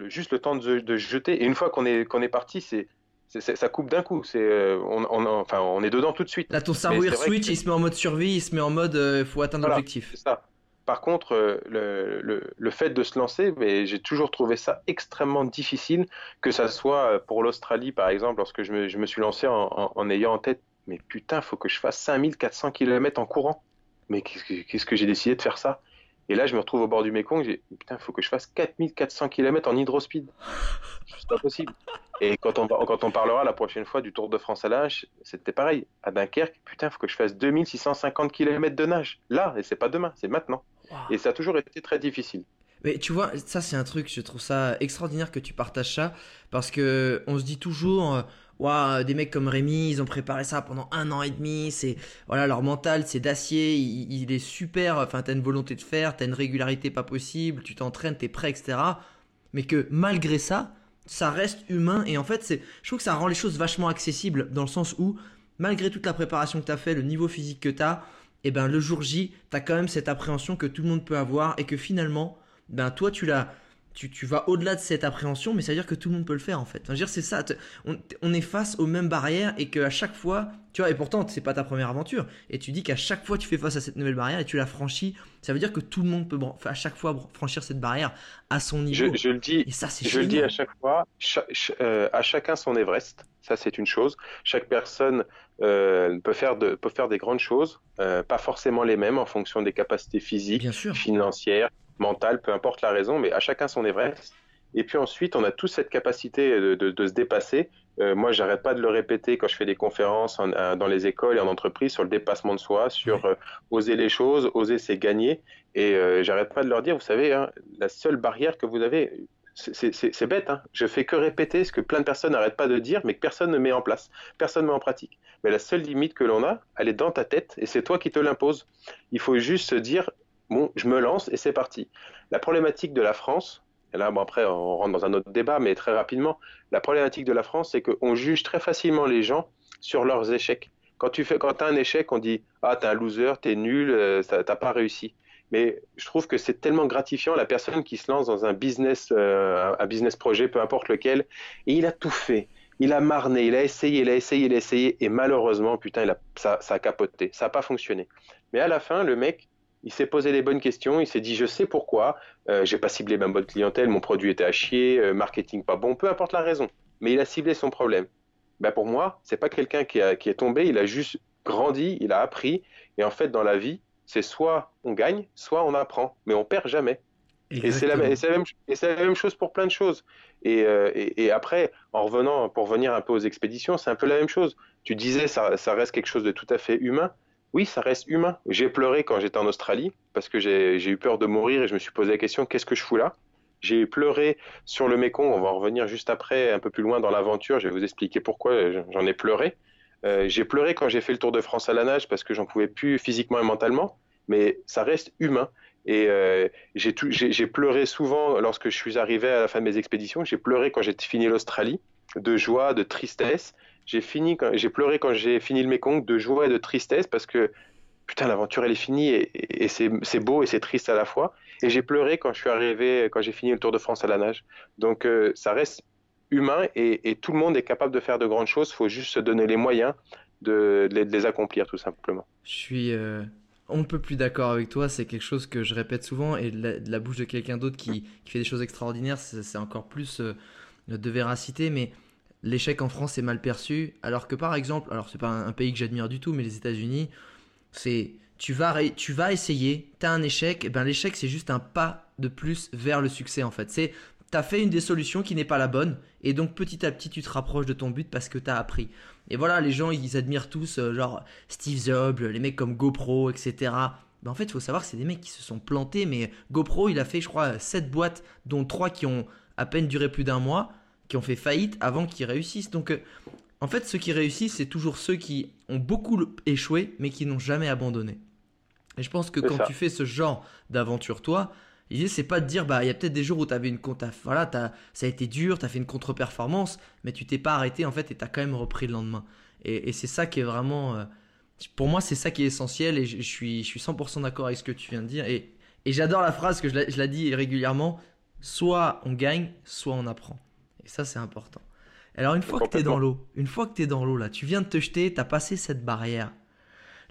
Juste le temps de, de jeter. Et une fois qu'on est, qu'on est parti, c'est ça coupe d'un coup. C'est, euh, on, on, enfin, on est dedans tout de suite. Là, ton cerveau switch, il se met en mode survie, il se met en mode euh, faut atteindre l'objectif. Ça. Par contre, euh, le, le, le, fait de se lancer, mais j'ai toujours trouvé ça extrêmement difficile, que ça soit pour l'Australie, par exemple, lorsque je me, je me suis lancé en, en, ayant en tête, mais putain, faut que je fasse 5400 km en courant. Mais qu'est-ce que, qu'est-ce que j'ai décidé de faire ça? Et là, je me retrouve au bord du Mekong, j'ai putain, faut que je fasse 4400 km en hydrospeed. C'est pas possible. Et quand on, quand on parlera la prochaine fois du Tour de France à nage, c'était pareil. À Dunkerque, putain, il faut que je fasse 2650 km de nage. Là, et c'est pas demain, c'est maintenant. Et ça a toujours été très difficile. Mais tu vois, ça c'est un truc, je trouve ça extraordinaire que tu partages ça, parce que on se dit toujours, euh, des mecs comme Rémi, ils ont préparé ça pendant un an et demi, c'est, voilà, leur mental c'est d'acier, il, il, est super, enfin t'as une volonté de faire, t'as une régularité pas possible, tu t'entraînes, t'es prêt, etc. Mais que malgré ça, ça reste humain et en fait c'est je trouve que ça rend les choses vachement accessibles dans le sens où malgré toute la préparation que tu as fait le niveau physique que tu as et ben le jour J tu as quand même cette appréhension que tout le monde peut avoir et que finalement ben toi tu l'as tu, tu, vas au-delà de cette appréhension, mais ça veut dire que tout le monde peut le faire en fait. dire, c'est ça, on, on, est face aux mêmes barrières et qu'à chaque fois, tu vois, et pourtant c'est pas ta première aventure, et tu dis qu'à chaque fois tu fais face à cette nouvelle barrière et tu la franchis, ça veut dire que tout le monde peut à chaque fois franchir cette barrière à son niveau. Je, je le dis, et ça, je le dis à chaque fois, euh, à chacun son Everest, ça c'est une chose. Chaque personne euh, peut, faire de, peut faire des grandes choses, euh, pas forcément les mêmes en fonction des capacités physiques, financières, mentale, peu importe la raison, mais à chacun son Everest. Et puis ensuite, on a tous cette capacité de, de, se dépasser. Euh, moi, j'arrête pas de le répéter quand je fais des conférences dans les écoles et en entreprise sur le dépassement de soi, sur euh, oser les choses, oser c'est gagner. Et euh, j'arrête pas de leur dire, vous savez, hein, la seule barrière que vous avez, c'est bête, hein, je fais que répéter ce que plein de personnes n'arrêtent pas de dire, mais que personne ne met en place, personne ne met en pratique. Mais la seule limite que l'on a, elle est dans ta tête et c'est toi qui te l'impose. Il faut juste se dire, bon, je me lance et c'est parti. La problématique de la France, et là, bon, après, on rentre dans un autre débat, mais très rapidement, la problématique de la France, c'est qu'on juge très facilement les gens sur leurs échecs. Quand tu fais, quand as un échec, on dit ah t'es un loser, t'es nul, euh, t'as pas réussi. Mais je trouve que c'est tellement gratifiant la personne qui se lance dans un business, euh, un business projet, peu importe lequel, et il a tout fait. Il a marné, il a essayé, il a essayé, il a essayé, et malheureusement, putain, ça, ça a capoté, ça n'a pas fonctionné. Mais à la fin, le mec, il s'est posé les bonnes questions, il s'est dit je sais pourquoi, euh, j'ai pas ciblé ma bonne clientèle, mon produit était à chier, euh, marketing pas bon, peu importe la raison, mais il a ciblé son problème. Ben pour moi, c'est pas quelqu'un qui, qui est tombé, il a juste grandi, il a appris, et en fait dans la vie, c'est soit on gagne, soit on apprend, mais on perd jamais. Et c'est la, la, même chose pour plein de choses. Et, euh, et, et, après, en revenant, pour revenir un peu aux expéditions, c'est un peu la même chose. Tu disais, ça, ça reste quelque chose de tout à fait humain oui, ça reste humain. J'ai pleuré quand j'étais en Australie parce que j'ai eu peur de mourir et je me suis posé la question qu'est-ce que je fous là? J'ai pleuré sur le Mékong. On va en revenir juste après, un peu plus loin dans l'aventure. Je vais vous expliquer pourquoi j'en ai pleuré. Euh, j'ai pleuré quand j'ai fait le Tour de France à la nage parce que j'en pouvais plus physiquement et mentalement, mais ça reste humain. Et euh, j'ai pleuré souvent lorsque je suis arrivé à la fin de mes expéditions. J'ai pleuré quand j'ai fini l'Australie, de joie, de tristesse j'ai fini, j'ai pleuré quand j'ai fini le Mekong de joie et de tristesse parce que putain l'aventure elle est finie et, c'est beau et c'est triste à la fois. Et j'ai pleuré quand je suis arrivé, quand j'ai fini le Tour de France à la nage. Donc euh, ça reste humain et, tout le monde est capable de faire de grandes choses. Il faut juste se donner les moyens de, les, accomplir tout simplement. Je suis euh, on ne peut plus d'accord avec toi. C'est quelque chose que je répète souvent et de la, bouche de quelqu'un d'autre qui, fait des choses extraordinaires, c'est encore plus euh, de véracité. Mais l'échec en France est mal perçu, alors que par exemple, alors c'est pas un, pays que j'admire du tout, mais les États-Unis, c'est tu vas tu vas essayer, tu as un échec, et ben l'échec c'est juste un pas de plus vers le succès en fait. C'est tu as fait une des solutions qui n'est pas la bonne et donc petit à petit tu te rapproches de ton but parce que tu as appris. Et voilà, les gens ils admirent tous euh, genre Steve Jobs, les mecs comme GoPro, etc. Ben en fait, il faut savoir que c'est des mecs qui se sont plantés, mais GoPro, il a fait, je crois, 7 boîtes, dont 3 qui ont à peine duré plus d'un mois qui ont fait faillite avant qu'ils réussissent. Donc, euh, en fait, ceux qui réussissent, c'est toujours ceux qui ont beaucoup échoué, mais qui n'ont jamais abandonné. Et je pense que quand tu fais ce genre d'aventure, toi, l'idée, c'est pas de dire, bah, il y a peut-être des jours où une compte, voilà, as, ça a été dur, tu as fait une contre-performance, mais tu t'es pas arrêté, en fait, et tu as quand même repris le lendemain. Et, c'est ça qui est vraiment. Euh, pour moi, c'est ça qui est essentiel, et je, suis, je suis 100% d'accord avec ce que tu viens de dire. Et, et j'adore la phrase que je la, je la dis régulièrement soit on gagne, soit on apprend. Et ça, c'est important. Alors, une fois que tu es dans l'eau, une fois que tu es dans l'eau, là, tu viens de te jeter, tu as passé cette barrière.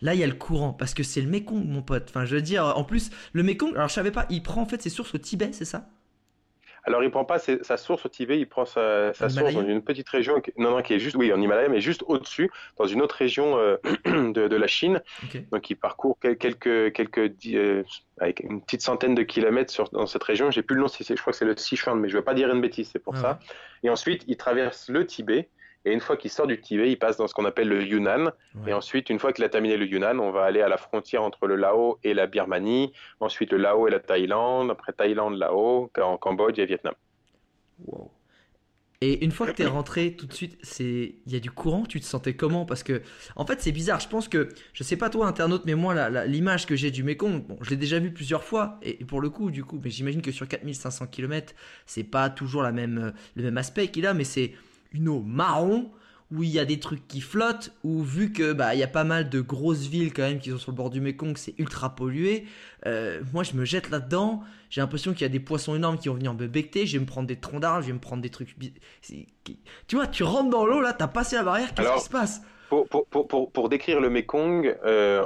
Là, il y a le courant, parce que c'est le Mekong, mon pote. Enfin, je veux dire, en plus, le Mekong, alors je savais pas, il prend en fait ses sources au Tibet, c'est ça? Alors, il prend pas sa source au Tibet, il prend sa, source dans une petite région, non, non, qui est juste, oui, en Himalaya, mais juste au-dessus, dans une autre région euh, de, la Chine. Donc, il parcourt quelques, quelques, euh, avec une petite centaine de kilomètres sur, dans cette région. J'ai plus le nom, je crois que c'est le Sichuan, mais je ne veux pas dire une bêtise, c'est pour ah ça. Et ensuite, il traverse le Tibet. Et une fois qu'il sort du Tibet, il passe dans ce qu'on appelle le Yunnan. Et ensuite, une fois qu'il a terminé le Yunnan, on va aller à la frontière entre le Laos et la Birmanie. Ensuite, le Laos et la Thaïlande. Après Thaïlande, Laos, en Cambodge et Vietnam. Wow. Et une fois que tu es rentré, tout de suite, c'est il y a du courant. Tu te sentais comment? Parce que, en fait, c'est bizarre. Je pense que, je sais pas toi, internaute, mais moi, l'image que j'ai du Mekong, bon, je l'ai déjà vu plusieurs fois. Et, pour le coup, du coup, mais j'imagine que sur 4500 km, c'est pas toujours la même, le même aspect qu'il a, mais c'est une eau marron où il y a des trucs qui flottent, où vu que bah il y a pas mal de grosses villes quand même qui sont sur le bord du Mekong, c'est ultra pollué. Euh, moi je me jette là-dedans, j'ai l'impression qu'il y a des poissons énormes qui vont venir me becter, je vais me prendre des troncs d'arbres, je vais me prendre des trucs. Tu vois, tu rentres dans l'eau là, t'as passé la barrière, qu'est-ce qui se passe? pour, pour, pour, pour, décrire le Mekong, euh,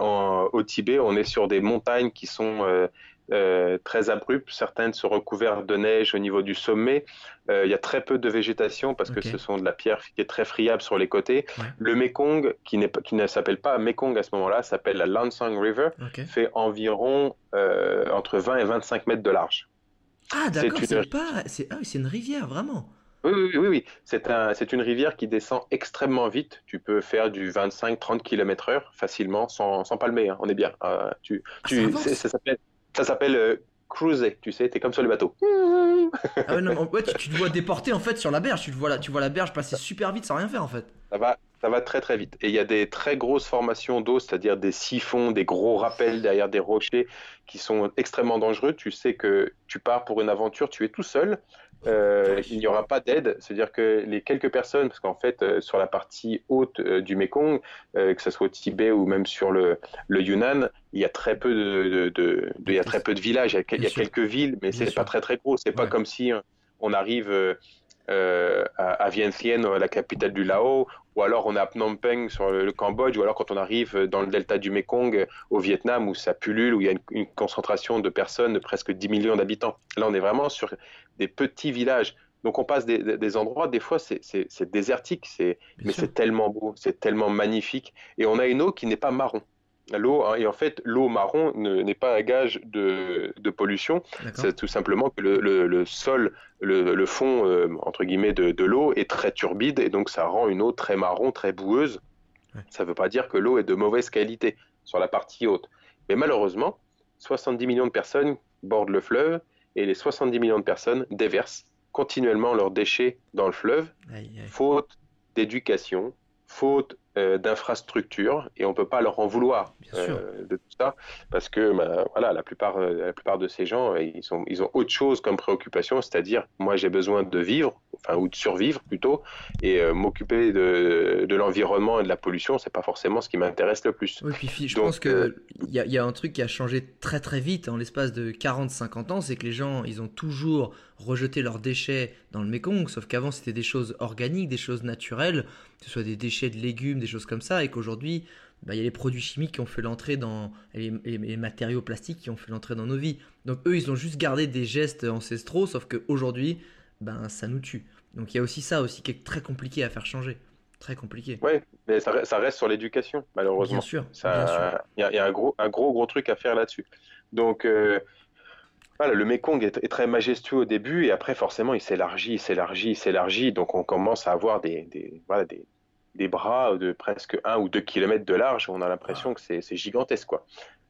au Tibet, on est sur des montagnes qui sont euh, euh, très abruptes, certaines sont recouvertes de neige au niveau du sommet. Euh, il y a très peu de végétation parce que ce sont de la pierre qui est très friable sur les côtés. Le Mekong, qui, qui ne s'appelle pas Mekong à ce moment-là, s'appelle la Lansang River, fait environ euh, entre 20 et 25 mètres de large. Ah d'accord, c'est pas... Ah c'est une rivière, vraiment oui, oui, oui, oui. C'est un, une rivière qui descend extrêmement vite. Tu peux faire du 25-30 km/h facilement sans, sans palmer. Hein. On est bien. tu, ah, tu, ça s'appelle ça s'appelle euh, cruiser, tu sais, t'es comme sur le bateau. ah ouais, non, ouais, tu, te vois déporter en fait sur la berge, tu vois la, tu vois la berge passer super vite sans rien faire en fait. Ça va, ça va très très vite. Et il y a des très grosses formations d'eau, c'est-à-dire des siphons, des gros rappels derrière des rochers qui sont extrêmement dangereux. Tu sais que tu pars pour une aventure, tu es tout seul. Euh, il n'y aura pas d'aide, c'est-à-dire que les quelques personnes, parce qu'en fait euh, sur la partie haute euh, du Mekong, que ce soit au Tibet ou même sur le, le Yunnan, il y a très peu de, de, il y a très peu de villages, il y a, il y a quelques villes, mais c'est pas très très gros. C'est pas comme si on arrive euh, à, Vientiane, la capitale du Laos, ou alors on est à Phnom Penh sur le, Cambodge, ou alors quand on arrive dans le delta du Mekong au Vietnam où ça pullule, où il y a une, concentration de personnes de presque 10 millions d'habitants. Là, on est vraiment sur des petits villages. Donc on passe des, endroits, des fois c'est désertique, mais c'est tellement beau, c'est tellement magnifique. Et on a une eau qui n'est pas marron l'eau. Hein, et en fait, l'eau marron n'est pas un gage de, pollution. C'est tout simplement que le, sol, le, fond, euh, entre guillemets, de, l'eau est très turbide et donc ça rend une eau très marron, très boueuse. Ça ne veut pas dire que l'eau est de mauvaise qualité sur la partie haute. Mais malheureusement, 70 millions de personnes bordent le fleuve et les 70 millions de personnes déversent continuellement leurs déchets dans le fleuve, faute d'éducation, faute d'infrastructures et on peut pas leur en vouloir euh, de tout ça parce que bah, voilà la plupart euh, la plupart de ces gens ils sont ils ont autre chose comme préoccupation c'est-à-dire moi j'ai besoin de vivre enfin ou de survivre plutôt et m'occuper de, de l'environnement et de la pollution c'est pas forcément ce qui m'intéresse le plus. Oui puis je pense que il y, y, a un truc qui a changé très très vite en l'espace de 40-50 ans c'est que les gens ils ont toujours rejeté leurs déchets dans le Mekong sauf qu'avant c'était des choses organiques des choses naturelles que ce soit des déchets de légumes des choses comme ça, et qu'aujourd'hui, bah, il y a les produits chimiques qui ont fait l'entrée dans les, matériaux plastiques qui ont fait l'entrée dans nos vies. Donc eux, ils ont juste gardé des gestes ancestraux, sauf qu'aujourd'hui, ben ça nous tue. Donc il y a aussi ça aussi qui est très compliqué à faire changer. Très compliqué. Oui, mais ça, reste sur l'éducation, malheureusement. Bien sûr. Il y, a, un gros, un gros, gros truc à faire là-dessus. Donc, euh, le Mekong est, très majestueux au début et après, forcément, il s'élargit, s'élargit, s'élargit. Donc, on commence à avoir des, bras de presque 1 ou 2 km de large. On a l'impression que c'est gigantesque.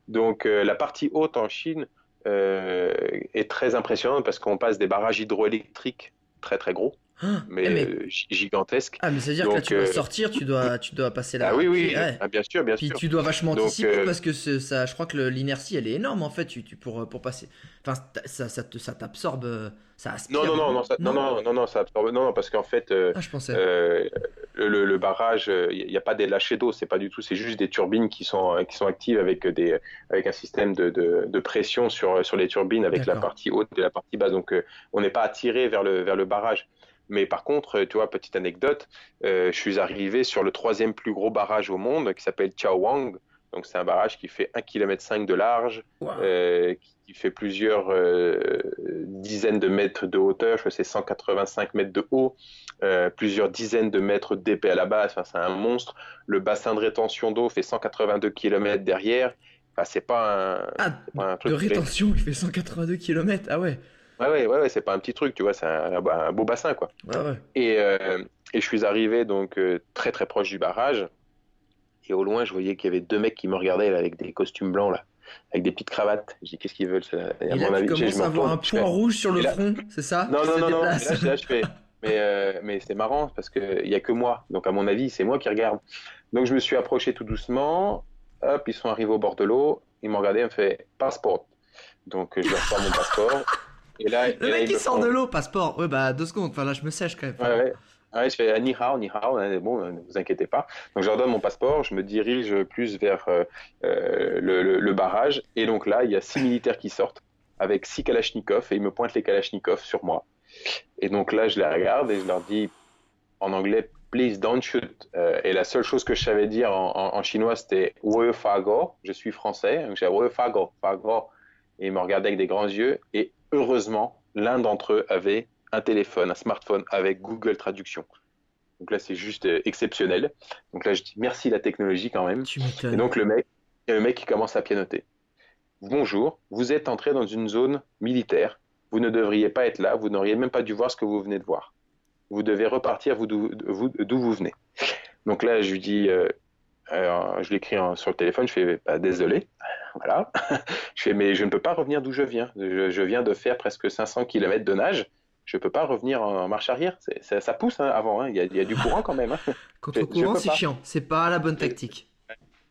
Donc euh, la partie haute en Chine euh, est très impressionnante parce qu'on passe des barrages hydroélectriques très très gros. Hein, mais, eh, gigantesque. Ah, mais c'est-à-dire que là, tu dois euh, sortir, tu dois, tu dois passer là. La... Ah oui, oui, ouais. ah, bien sûr, bien Puis tu dois vachement anticiper euh, parce que ça, je crois que l'inertie, elle est énorme en fait, tu, pour, pour passer. Enfin, ça, ça, t'absorbe. Euh, non, non, non, non, ça, non, non, non, non, absorbe. Non, non, parce qu'en fait, ah, je pensais. Le, barrage, il n'y a pas des lâchers d'eau, c'est pas du tout, c'est juste des turbines qui sont, qui sont actives avec, des, avec un système de, de, de pression sur, sur les turbines avec la partie haute et la partie basse. Donc, on n'est pas attiré vers le, vers le barrage. Mais par contre, tu vois, petite anecdote, je suis arrivé sur le troisième plus gros barrage au monde qui s'appelle Wang. Donc c'est un barrage qui fait 1,5 km de large, euh, qui, fait plusieurs euh, dizaines de mètres de hauteur, je crois que c'est 185 mètres de haut, euh, plusieurs dizaines de mètres d'épais à la base, enfin, c'est un monstre. Le bassin de rétention d'eau fait 182 km derrière. Enfin, c'est pas un, ah, truc de rétention qui fait 182 km, ah ouais. Ouais, ouais, ouais, c'est pas un petit truc, tu vois, c'est un, beau bassin, quoi. Et, et, je suis arrivé donc très très proche du barrage. Et au loin, je voyais qu'il y avait deux mecs qui me regardaient avec des costumes blancs, là, avec des petites cravates. Je dis, qu'est-ce qu'ils veulent Et, à mon avis, tu commences à avoir un point rouge sur le front, c'est ça? Non, non, non, non. Là, je fais. Mais, euh, mais c'est marrant parce qu'il n'y a que moi. Donc, à mon avis, c'est moi qui regarde. Donc, je me suis approché tout doucement. Hop, ils sont arrivés au bord de l'eau. Ils m'ont regardé, ils me fait passeport. Donc, je leur sors mon passeport. Et là, le mec, il sort de l'eau, passeport. Ouais, bah, deux secondes. Enfin, là, je me sèche quand même. Ouais, ouais. Ouais, je fais ah, ni hao, ni hao. Hein, bon, ne vous inquiétez pas. Donc, je leur donne mon passeport. Je me dirige plus vers euh, euh, le, le, barrage. Et donc là, il y a six militaires qui sortent avec six kalachnikovs et ils me pointent les kalachnikovs sur moi. Et donc là, je les regarde et je leur dis en anglais, please don't shoot. Euh, et la seule chose que je savais dire en, en, chinois, c'était Fago. Je suis français. Donc, j'ai Fago, Fago. Et ils me regardaient avec des grands yeux. Et heureusement, l'un d'entre eux avait un téléphone, un smartphone avec Google Traduction. Donc là, c'est juste euh, exceptionnel. Donc là, je dis merci la technologie quand même. et donc le mec, le mec qui commence à pianoter. Bonjour, vous êtes entré dans une zone militaire. Vous ne devriez pas être là. Vous n'auriez même pas dû voir ce que vous venez de voir. Vous devez repartir d'où vous, vous, venez. Donc là, je lui dis, euh, je l'écris sur le téléphone. Je fais, bah, désolé, voilà. je fais, mais je ne peux pas revenir d'où je viens. Je, je, viens de faire presque 500 km de nage je peux pas revenir en marche arrière. Ça, pousse hein, avant, hein. il, y a, du courant quand même. Hein. Contre-courant, c'est chiant, c'est pas la bonne tactique.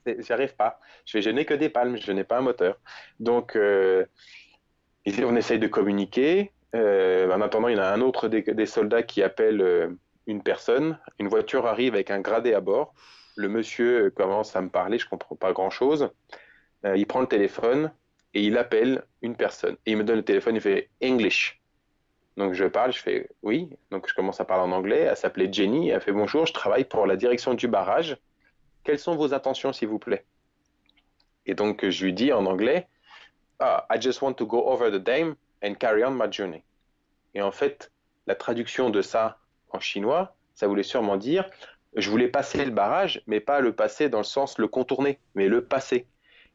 J'y arrive pas. Je, je n'ai que des palmes, je n'ai pas un moteur. Donc, euh, on essaye de communiquer. Euh, en attendant, il y en a un autre des, soldats qui appelle euh, une personne. Une voiture arrive avec un gradé à bord. Le monsieur commence à me parler, je comprends pas grand-chose. il prend le téléphone et il appelle une personne. Et il me donne le téléphone, il fait English. Donc je parle, je fais oui. Donc je commence à parler en anglais. Elle s'appelait Jenny. Elle fait bonjour, je travaille pour la direction du barrage. Quelles sont vos intentions, s'il vous plaît? Et donc je lui dis en anglais ah, I just want to go over the dam and carry on my journey. Et en fait, la traduction de ça en chinois, ça voulait sûrement dire je voulais passer le barrage, mais pas le passer dans le sens le contourner, mais le passer.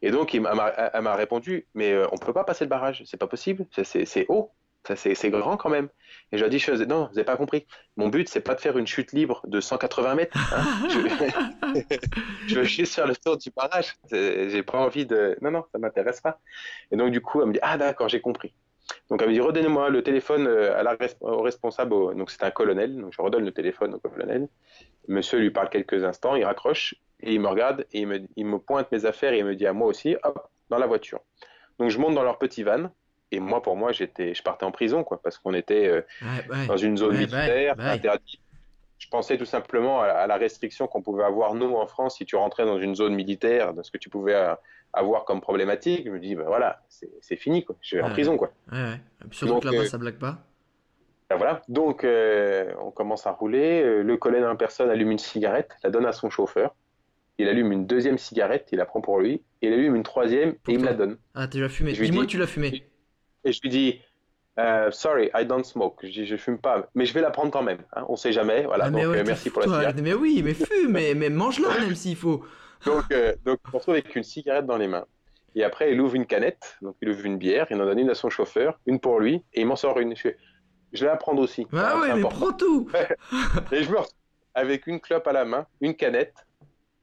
Et donc, elle m'a répondu, mais euh, on ne peut pas passer le barrage, c'est pas possible, c'est haut c'est grand quand même. Et je lui ai dit, non, vous n'avez pas compris. Mon but, c'est pas de faire une chute libre de 180 mètres. Hein. je, veux juste faire le tour du barrage. J'ai pas envie de. Non, non, ça m'intéresse pas. Et donc, du coup, elle me dit, ah, d'accord, j'ai compris. Donc, elle me dit, redonnez-moi le téléphone euh, à la, au responsable. Donc, c'est un colonel. Donc, je redonne le téléphone au colonel. Monsieur lui parle quelques instants, il raccroche et il me regarde et il me, il me pointe mes affaires et il me dit à moi aussi, hop, dans la voiture. Donc, je monte dans leur petit van et moi, pour moi, j'étais, je partais en prison, quoi, parce qu'on était euh, dans une zone militaire, interdite. Je pensais tout simplement à, la restriction qu'on pouvait avoir, nous, en France, si tu rentrais dans une zone militaire, de ce que tu pouvais euh, avoir comme problématique. Je me dis, ben voilà, c'est fini, quoi. Je vais en prison, quoi. Ouais, Surtout que là-bas, euh, ça blague pas. Ben voilà, donc on commence à rouler. Le colonel en personne allume une cigarette, la donne à son chauffeur. Il allume une deuxième cigarette, il la prend pour lui. il allume une troisième et il me la donne. Ah, tu l'as fumé. Dis-moi tu l'as fumé. Et je lui dis, euh, sorry, I don't smoke. Je dis, je fume pas, mais je vais la prendre quand même. Hein. On sait jamais. Voilà. Ah, donc, euh, merci pour la cigarette. Mais oui, mais fume, mais, mais mange-la même s'il faut. Donc, euh, donc, on se retrouve avec une cigarette dans les mains. Et après, il ouvre une canette. Donc, il ouvre une bière. Il en donne une à son chauffeur, une pour lui, et il m'en sort une. Je, je vais la prendre aussi. Ah ouais, mais prends tout. et je me retrouve avec une clope à la main, une canette,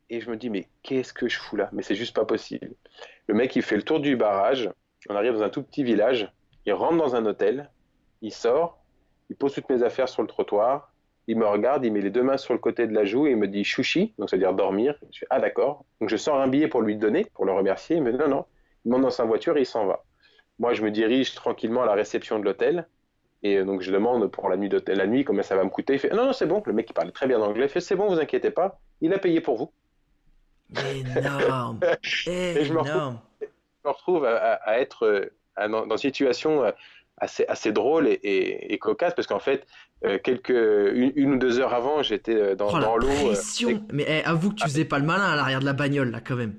et je me dis, mais qu'est-ce que je fous là? Mais c'est juste pas possible. Le mec, il fait le tour du barrage on arrive dans un tout petit village, il rentre dans un hôtel, il sort, il pose toutes mes affaires sur le trottoir, il me regarde, il met les deux mains sur le côté de la joue et il me dit chouchi, donc c'est-à-dire dormir. Je fais ah d'accord. Donc je sors un billet pour lui donner, pour le remercier. Il me dit non non. Il monte dans sa voiture et il s'en va. Moi je me dirige tranquillement à la réception de l'hôtel et donc je demande pour la nuit la nuit combien ça va me coûter. Il fait non non c'est bon. Le mec qui parlait très bien anglais fait c'est bon vous inquiétez pas, il a payé pour vous. Énorme. et je me retrouve, à, être euh, dans, une situation euh, assez, assez drôle et, cocasse parce qu'en fait, euh, quelques une, ou deux heures avant, j'étais dans, oh, dans l'eau. Mais eh, avoue que tu faisais pas le malin à l'arrière de la bagnole là quand même.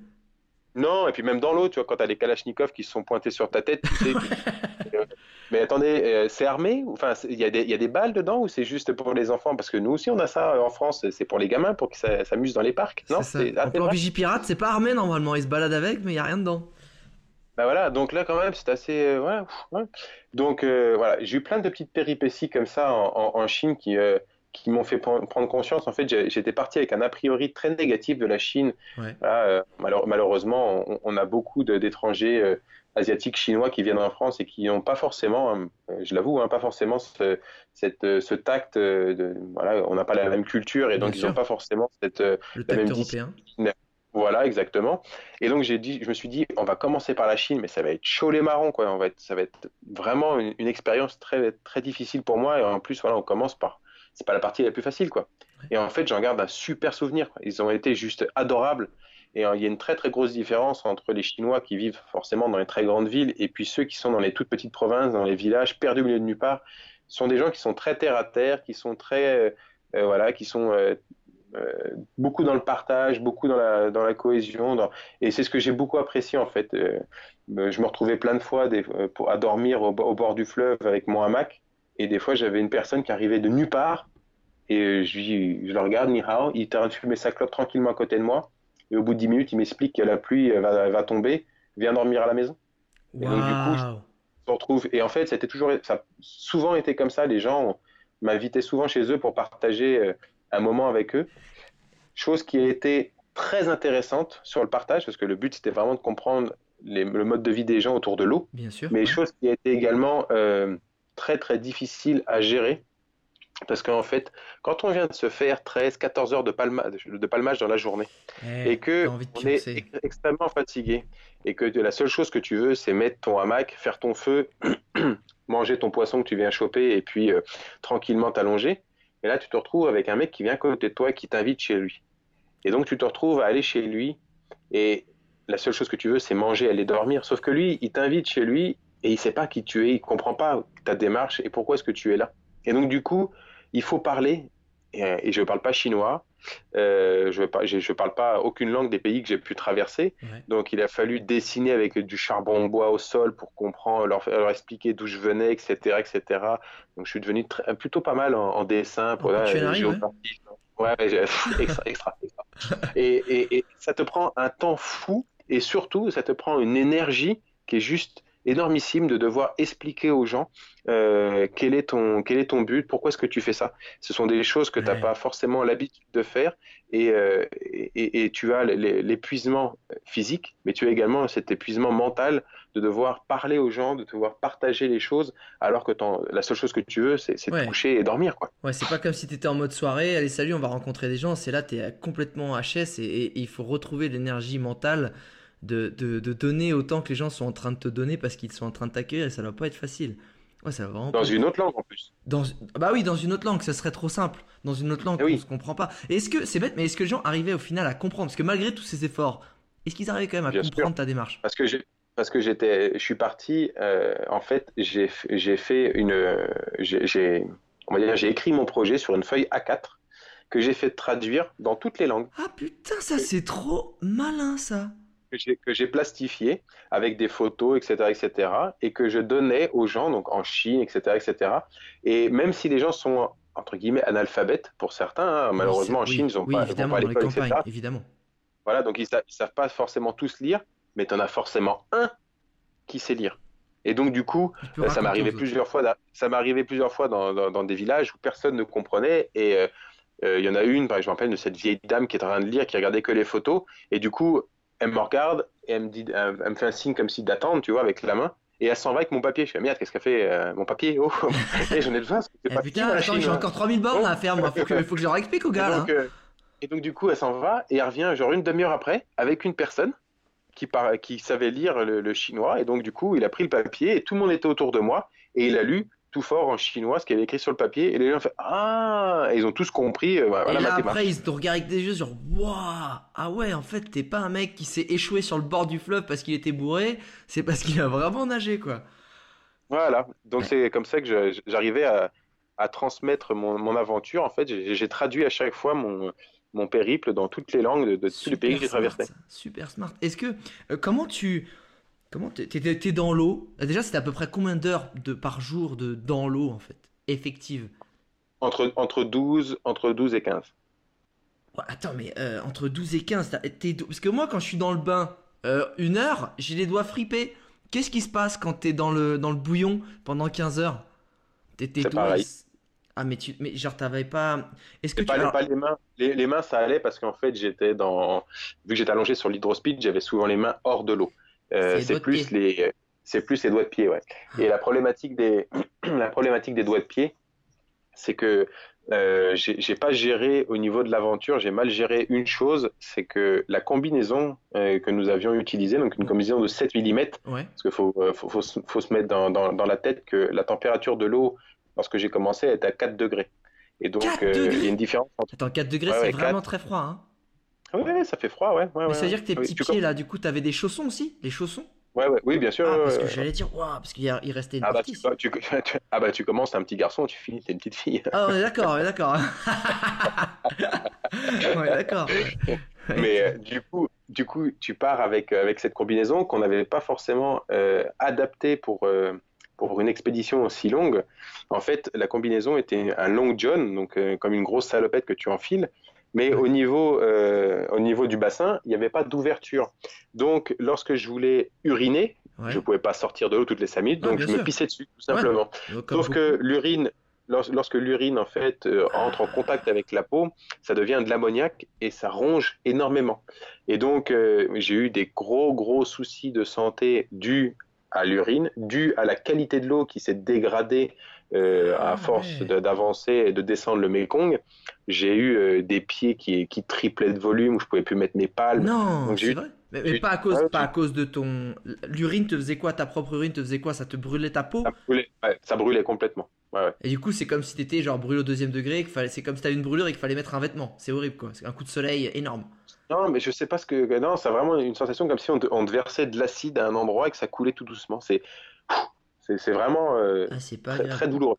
Non, et puis même dans l'eau, tu vois, quand t'as les Kalachnikov qui se sont pointés sur ta tête, tu sais. mais attendez, c'est armé Enfin, il y, a des, y a des balles dedans ou c'est juste pour les enfants? Parce que nous aussi, on a ça en France, c'est pour les gamins, pour qu'ils s'amusent dans les parcs. Non, c'est En plan Vigipirate, c'est pas armé normalement, ils se baladent avec, mais il y a rien dedans. Bah voilà, donc là quand même c'est assez euh, Donc euh, voilà, j'ai eu plein de petites péripéties comme ça en, Chine qui euh, qui m'ont fait prendre conscience. En fait, j'étais parti avec un a priori très négatif de la Chine. malheureusement, on, a beaucoup d'étrangers asiatiques chinois qui viennent en France et qui n'ont pas forcément, je l'avoue, hein, pas forcément ce, cette, ce tact. De, voilà, on n'a pas la même culture et donc ils n'ont pas forcément cette le tact européen. Voilà, exactement. Et donc j'ai dit, je me suis dit, on va commencer par la Chine, mais ça va être chaud les marrons, quoi. On va être, ça va être vraiment une, expérience très très difficile pour moi. Et en plus, voilà, on commence par, c'est pas la partie la plus facile, quoi. Et en fait, j'en garde un super souvenir. Ils ont été juste adorables. Et il y a une très très grosse différence entre les Chinois qui vivent forcément dans les très grandes villes et puis ceux qui sont dans les toutes petites provinces, dans les villages perdus au milieu de nulle part. Ce sont des gens qui sont très terre à terre, qui sont très euh, euh, voilà, qui sont euh, beaucoup dans le partage, beaucoup dans la, dans la cohésion. Dans... Et c'est ce que j'ai beaucoup apprécié en fait. Euh, euh, je me retrouvais plein de fois des, pour, à dormir au, bord du fleuve avec mon hamac. Et des fois, j'avais une personne qui arrivait de nulle part. Et je, je le regarde, il est en train de fumer sa clope tranquillement à côté de moi. Et au bout de 10 minutes, il m'explique que la pluie va, va tomber. Viens dormir à la maison. Et donc, du coup, je retrouve. Et en fait, c'était toujours, ça a souvent été comme ça. Les gens m'invitaient souvent chez eux pour partager un moment avec eux. Chose qui a été très intéressante sur le partage, parce que le but c'était vraiment de comprendre le mode de vie des gens autour de l'eau. Bien sûr. Mais chose qui a été également euh, très très difficile à gérer parce qu'en fait, quand on vient de se faire 13, 14 heures de, de palmage dans la journée eh, et que on est extrêmement fatigué et que la seule chose que tu veux, c'est mettre ton hamac, faire ton feu, manger ton poisson que tu viens choper et puis euh, tranquillement t'allonger. Et là, tu te retrouves avec un mec qui vient à côté de toi et qui t'invite chez lui. Et donc, tu te retrouves à aller chez lui et la seule chose que tu veux, c'est manger, aller dormir. Sauf que lui, il t'invite chez lui et il sait pas qui tu es, il comprend pas ta démarche et pourquoi est-ce que tu es là. Et donc, du coup, il faut parler, et, je ne parle pas chinois, euh, je ne parle, pas aucune langue des pays que j'ai pu traverser. Donc il a fallu dessiner avec du charbon bois au sol pour comprendre, leur, expliquer d'où je venais, etc., etc. Donc je suis devenu plutôt pas mal en, dessin pour la géographie. Ouais, extra, extra, Et, et, ça te prend un temps fou et surtout ça te prend une énergie qui est juste énormissime de devoir expliquer aux gens euh, quel, est ton, quel est ton but, pourquoi est-ce que tu fais ça? Ce sont des choses que tu n'as pas forcément l'habitude de faire et, euh, et, et, tu as l'épuisement physique, mais tu as également cet épuisement mental de devoir parler aux gens, de devoir partager les choses, alors que la seule chose que tu veux, c'est te coucher et dormir. Quoi. Ouais, c'est pas comme si tu étais en mode soirée, allez salut, on va rencontrer des gens, c'est là, tu es complètement HS et, et il faut retrouver l'énergie mentale de, de, de, donner autant que les gens sont en train de te donner parce qu'ils sont en train de t'accueillir et ça va pas être facile. Ouais, ça va vraiment dans une autre langue en plus. Dans... Bah oui, dans une autre langue, ça serait trop simple. Dans une autre langue, eh on se comprend pas. est-ce que c'est bête, mais est-ce que les gens arrivaient au final à comprendre? Parce que malgré tous ces efforts, est-ce qu'ils arrivaient quand même à comprendre ta démarche? Parce que j'ai parce que j'étais, je suis parti. Euh, en fait, j'ai j'ai fait une, j'ai on va dire j'ai écrit mon projet sur une feuille A4 que j'ai fait traduire dans toutes les langues. Ah putain, ça c'est trop malin ça que j'ai plastifié avec des photos, etc., etc., et que je donnais aux gens, donc en Chine, etc., etc. Et même si les gens sont entre guillemets analphabètes pour certains, hein, malheureusement en Chine ils n'ont pas, pas l'école, etc. Évidemment. Voilà, donc ils, ne savent pas forcément tous lire, mais tu en as forcément un qui sait lire. Et donc du coup, ça m'est arrivé plusieurs fois, ça arrivé plusieurs fois dans, dans, des villages où personne ne comprenait et euh, euh, il y en a une, par exemple, je me rappelle de cette vieille dame qui est en train de lire, qui regardait que les photos, et du coup, elle me regarde et elle me, dit, elle me fait un signe comme si d'attendre, tu vois, avec la main. Et elle s'en va avec mon papier. Je fais, merde, qu'est-ce qu'elle fait euh, Mon papier? Oh Et j'en ai besoin. Eh putain, attends, j'ai encore 3000 bornes à faire, moi. Faut que, faut que je leur explique au gars, et donc, et donc, du coup, elle s'en va et elle revient, genre une demi-heure après, avec une personne qui, par... qui savait lire le, le, chinois. Et donc, du coup, il a pris le papier et tout le monde était autour de moi. Et il a lu tout fort en chinois ce qu'il avait écrit sur le papier et les gens ont fait ah et ils ont tous compris euh, voilà, et là, après ils te regardent avec des yeux genre waouh ah ouais en fait t'es pas un mec qui s'est échoué sur le bord du fleuve parce qu'il était bourré c'est parce qu'il a vraiment nagé quoi. Voilà. Donc c'est comme ça que j'arrivais à, à, transmettre mon, mon, aventure en fait. J'ai traduit à chaque fois mon mon périple dans toutes les langues de, de tous les pays que j'ai traversés. super smart. Est-ce que euh, comment tu Comment t'es dans l'eau? Déjà, c'était à peu près combien d'heures de par jour de dans l'eau en fait, effective entre, entre, 12, entre 12 et 15. attends, mais euh, entre 12 et 15, parce que moi, quand je suis dans le bain, euh, une heure, j'ai les doigts fripés. Qu'est-ce qui se passe quand t'es dans le, dans le bouillon pendant 15 heures? T'es pareil. Ah, mais, tu, mais genre, t'avais pas. Est-ce que tu. Pas, pas les, mains. Les, les, mains, ça allait parce qu'en fait, j'étais dans. Vu que j'étais allongé sur l'hydrospeed, j'avais souvent les mains hors de l'eau. Euh, c'est plus les c'est plus les doigts de pied, ouais. Et la problématique des la problématique des doigts de pied, c'est que euh, j'ai pas géré au niveau de l'aventure, j'ai mal géré une chose, c'est que la combinaison euh, que nous avions utilisée, donc une combinaison de 7 mm, parce qu'il faut, faut, faut, faut, se mettre dans, dans, dans, la tête que la température de l'eau, lorsque j'ai commencé, était à 4 degrés. Et donc, il y a une différence entre... Attends, 4 degrés, c'est vraiment très froid, hein oui, ça fait froid, ouais. mais ça veut dire que tes petits pieds, là, du coup, t'avais des chaussons aussi Les chaussons? Ouais, ouais, oui, bien sûr. Ah, parce que j'allais dire, waouh, parce qu'il restait une ah bah, Tu, ah bah, tu commences, t'es un petit garçon, tu finis, t'es une petite fille. Ah, on est d'accord, on est d'accord. est d'accord. Mais euh, du coup, du coup, tu pars avec, euh, avec cette combinaison qu'on n'avait pas forcément euh, adaptée pour, pour une expédition aussi longue. En fait, la combinaison était un long john, donc comme une grosse salopette que tu enfiles, mais au niveau, euh, au niveau du bassin, il n'y avait pas d'ouverture. Donc, lorsque je voulais uriner, je ne pouvais pas sortir de l'eau toutes les 5 minutes, donc je me pissais dessus, tout simplement. Sauf que l'urine, lorsque l'urine en fait euh, entre en contact avec la peau, ça devient de l'ammoniac et ça ronge énormément. Et donc, euh, j'ai eu des gros, gros soucis de santé dus à l'urine, dû à la qualité de l'eau qui s'est dégradée euh, à Ah, force ouais. d'avancer et de descendre le Mekong. J'ai eu euh, des pieds qui, qui triplaient de volume, où je pouvais plus mettre mes palmes. Non, c'est eu- vrai. Mais, pas à cause, Ouais, pas tu- à cause de ton. L'urine te faisait quoi? Ta propre urine te faisait quoi? Ça te brûlait ta peau? Ça brûlait, ouais, ça brûlait complètement. Ouais, ouais. Et du coup, c'est comme si t'étais genre brûlé au deuxième degré. qu'il fallait... C'est comme si t'avais une brûlure et qu'il fallait mettre un vêtement. C'est horrible quoi. C'est un coup de soleil énorme. Non, mais je sais pas ce que. Non, c'est vraiment une sensation comme si on te, on te versait de l'acide à un endroit et que ça coulait tout doucement. C'est, c'est, vraiment euh, Ah, pas très, douloureux.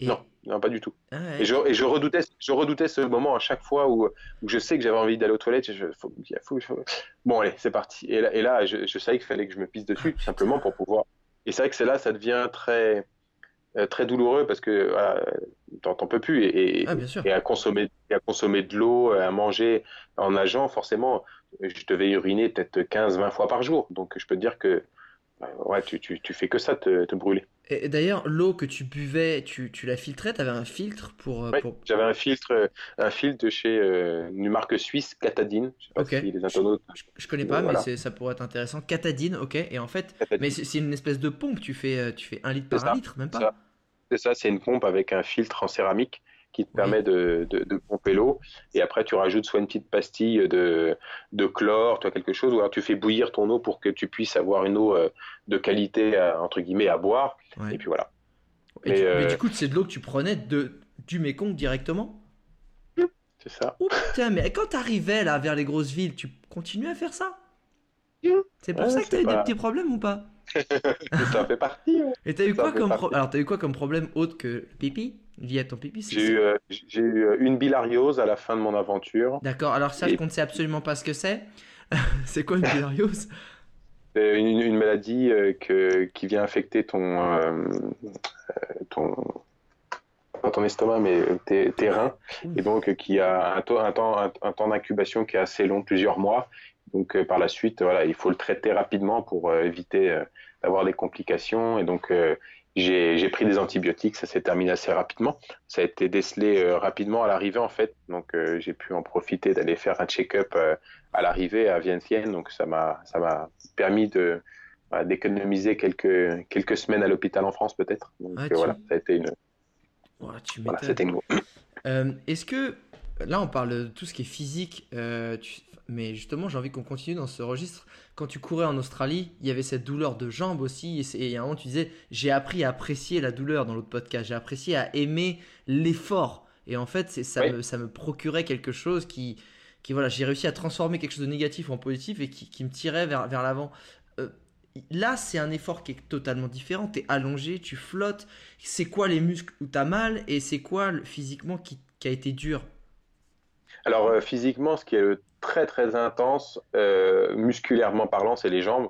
Et... Non, non, pas du tout. Ah ouais. Et je, et je redoutais, je redoutais ce moment à chaque fois où, où je sais que j'avais envie d'aller aux toilettes. et Je, faut, faut- faut- Bon, allez, c'est parti. Et là, et là je, je savais qu'il fallait que je me pisse dessus, tout simplement pour pouvoir. Et c'est vrai que c'est là, ça devient très, euh, très douloureux parce que voilà, t'en peux plus. Et, Ah, à consommer, et à consommer de l'eau, à manger en nageant, forcément, je devais uriner peut-être 15-20 fois par jour. Donc je peux te dire que ouais, tu, tu, tu fais que ça, te, te brûler. Et et d'ailleurs, l'eau que tu buvais, tu, tu la filtrais? T'avais un filtre pour. euh, Ouais, pour... J'avais un filtre, euh, un filtre de chez euh, une marque suisse, Catadine. Je sais pas Ok. si les internautes. Je, je connais pas, Voilà. mais c'est- ça pourrait être intéressant. Catadine, ok. Et en fait, Catadine. mais c'est une espèce de pompe. Tu fais, tu fais un litre par ça, litre, même pas? C'est ça, c'est une pompe avec un filtre en céramique qui te Oui. permet de, de, de pomper l'eau. Et après, tu rajoutes soit une petite pastille de, de chlore, toi quelque chose, ou alors tu fais bouillir ton eau pour que tu puisses avoir une eau euh, de qualité, euh, entre guillemets, à boire. Ouais. Et puis voilà. Et Mais, tu- euh, mais du coup, c'est de l'eau que tu prenais de, du Mekong directement? C'est ça. Oh putain, mais quand t'arrivais là vers les grosses villes, tu continuais à faire ça? C'est pour Ouais, ça que t'as eu des petits problèmes ou pas? Ça fait partie. ouais. Et t'as eu Ça quoi fait comme partie. pro- alors t'as eu quoi comme problème autre que pipi? Lié à ton pipi J'ai eu, euh, eu euh, une bilariose à la fin de mon aventure. D'accord. Alors ça, je Et- ne sais absolument pas ce que c'est. c'est quoi une bilariose? C'est une, une maladie euh, que, qui vient affecter ton, euh, ton, pas ton estomac, mais tes, tes reins, et donc qui a un, taux- un temps, un, un temps d'incubation qui est assez long, plusieurs mois. Donc par la suite, voilà, il faut le traiter rapidement pour éviter d'avoir des complications. Et donc j'ai pris des antibiotiques, ça s'est terminé assez rapidement. Ça a été décelé euh, rapidement à l'arrivée en fait, donc euh, j'ai pu en profiter d'aller faire un check-up euh, à l'arrivée à Vientiane. Donc ça m'a ça m'a permis de voilà, d'économiser quelques quelques semaines à l'hôpital en France peut-être. Donc Ah, tu- voilà, ça a été une Voilà, c'était une Est-ce que là on parle de tout ce qui est physique, tu- mais justement j'ai envie qu'on continue dans ce registre. Quand tu courais en Australie, il y avait cette douleur de jambe aussi, et, à un moment tu disais j'ai appris à apprécier la douleur dans l'autre podcast, j'ai apprécié à aimer l'effort, et en fait c'est ça Oui. me ça me procurait quelque chose qui qui voilà j'ai réussi à transformer quelque chose de négatif en positif et qui, qui me tirait vers vers l'avant. Euh, Là, c'est un effort qui est totalement différent. Tu es allongé, tu flottes. C'est quoi les muscles où tu as mal et c'est quoi physiquement qui, qui a été dur? Alors euh, physiquement, ce qui est très très intense, euh, musculairement parlant, c'est les jambes.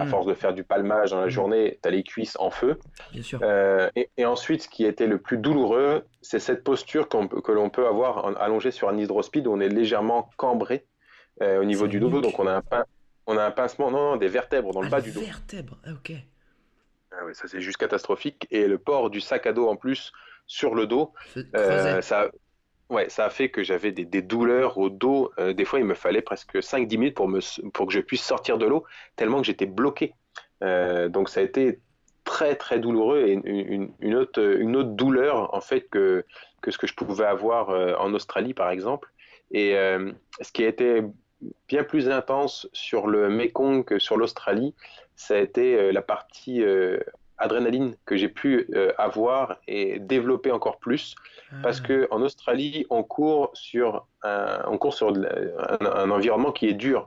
À Hmm, force de faire du palmage dans la Mm. journée, tu as les cuisses en feu. Bien sûr. Euh, et, et ensuite, ce qui était le plus douloureux, c'est cette posture que l'on peut avoir en- allongé sur un hydrospeed où on est légèrement cambré euh, au niveau du dos. Donc on a un, pin- on a un pincement, non, non, des vertèbres dans le Ah, bas du dos. vertèbres. Ah, ok. Ah ouais, ça c'est juste catastrophique. Et le port du sac à dos en plus sur le dos, ça, ouais, ça a fait que j'avais des, douleurs au dos. Euh, des fois, il me fallait presque 5-10 minutes pour, me, pour que je puisse sortir de l'eau, tellement que j'étais bloqué. Euh, donc ça a été très très douloureux et une, une- autre, une autre douleur en fait que, que ce que je pouvais avoir euh, en Australie par exemple. Et ce qui a été bien plus intense sur le Mekong que sur l'Australie, ça a été la partie adrénaline que j'ai pu euh, avoir et développer encore plus parce Ah, que en Australie on court sur un, on court sur de la- un, un environnement qui est dur,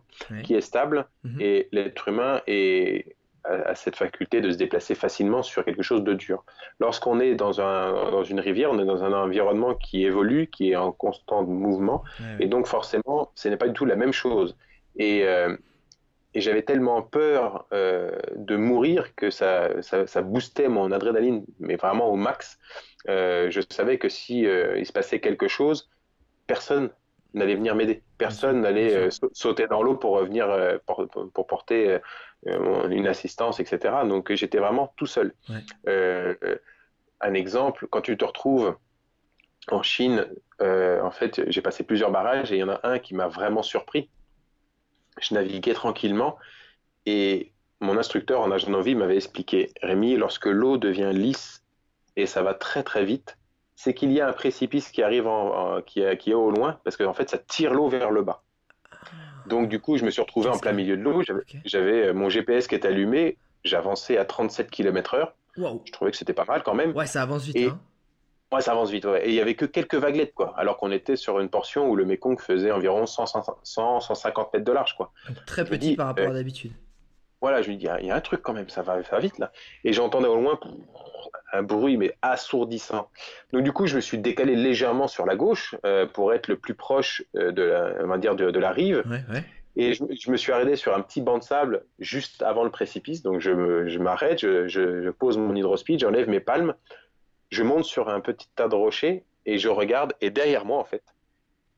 qui est stable Mhm. et l'être humain est a, a cette faculté de se déplacer facilement sur quelque chose de dur. Lorsqu'on est dans un dans une rivière, on est dans un environnement qui évolue, qui est en constant mouvement et donc forcément, ce n'est pas du tout la même chose. Et, euh, et j'avais tellement peur euh, de mourir que ça, ça, ça boostait mon adrénaline, mais vraiment au max. Euh, je savais que si euh, il se passait quelque chose, personne n'allait venir m'aider. Personne n'allait sauter dans l'eau pour venir pour, pour porter une assistance, etc. Donc j'étais vraiment tout seul. Ouais. Un exemple, quand tu te retrouves en Chine, en fait, j'ai passé plusieurs barrages et il y en a un qui m'a vraiment surpris. Je naviguais tranquillement et mon instructeur en nage en vie m'avait expliqué, Rémi, lorsque l'eau devient lisse et ça va très très vite, c'est qu'il y a un précipice qui arrive en, qui, est, qui, est, au loin, parce qu'en fait ça tire l'eau vers le bas. Donc du coup, je me suis retrouvé en plein milieu de l'eau, j'avais mon GPS qui était allumé, j'avançais à 37 km/h. Je trouvais que c'était pas mal quand même. Ouais, ça avance vite. hein Ouais, ça avance vite. Ouais. Et il y avait que quelques vaguelettes, quoi. Alors qu'on était sur une portion où le Mekong faisait environ 100, 100 150 mètres de large, quoi. Donc, très petit par rapport à d'habitude. Voilà, je me dis, il y a un truc quand même, ça va, ça va vite là. Et j'entendais au loin un bruit, mais assourdissant. Donc du coup, je me suis décalé légèrement sur la gauche euh, pour être le plus proche euh, de, la, on va dire de, de la rive. Ouais, ouais. Et je, je, me suis arrêté sur un petit banc de sable juste avant le précipice. Donc je m'arrête, je, je, je, pose mon hydrospeed, j'enlève mes palmes, je monte sur un petit tas de rochers et je regarde. Et derrière moi, en fait,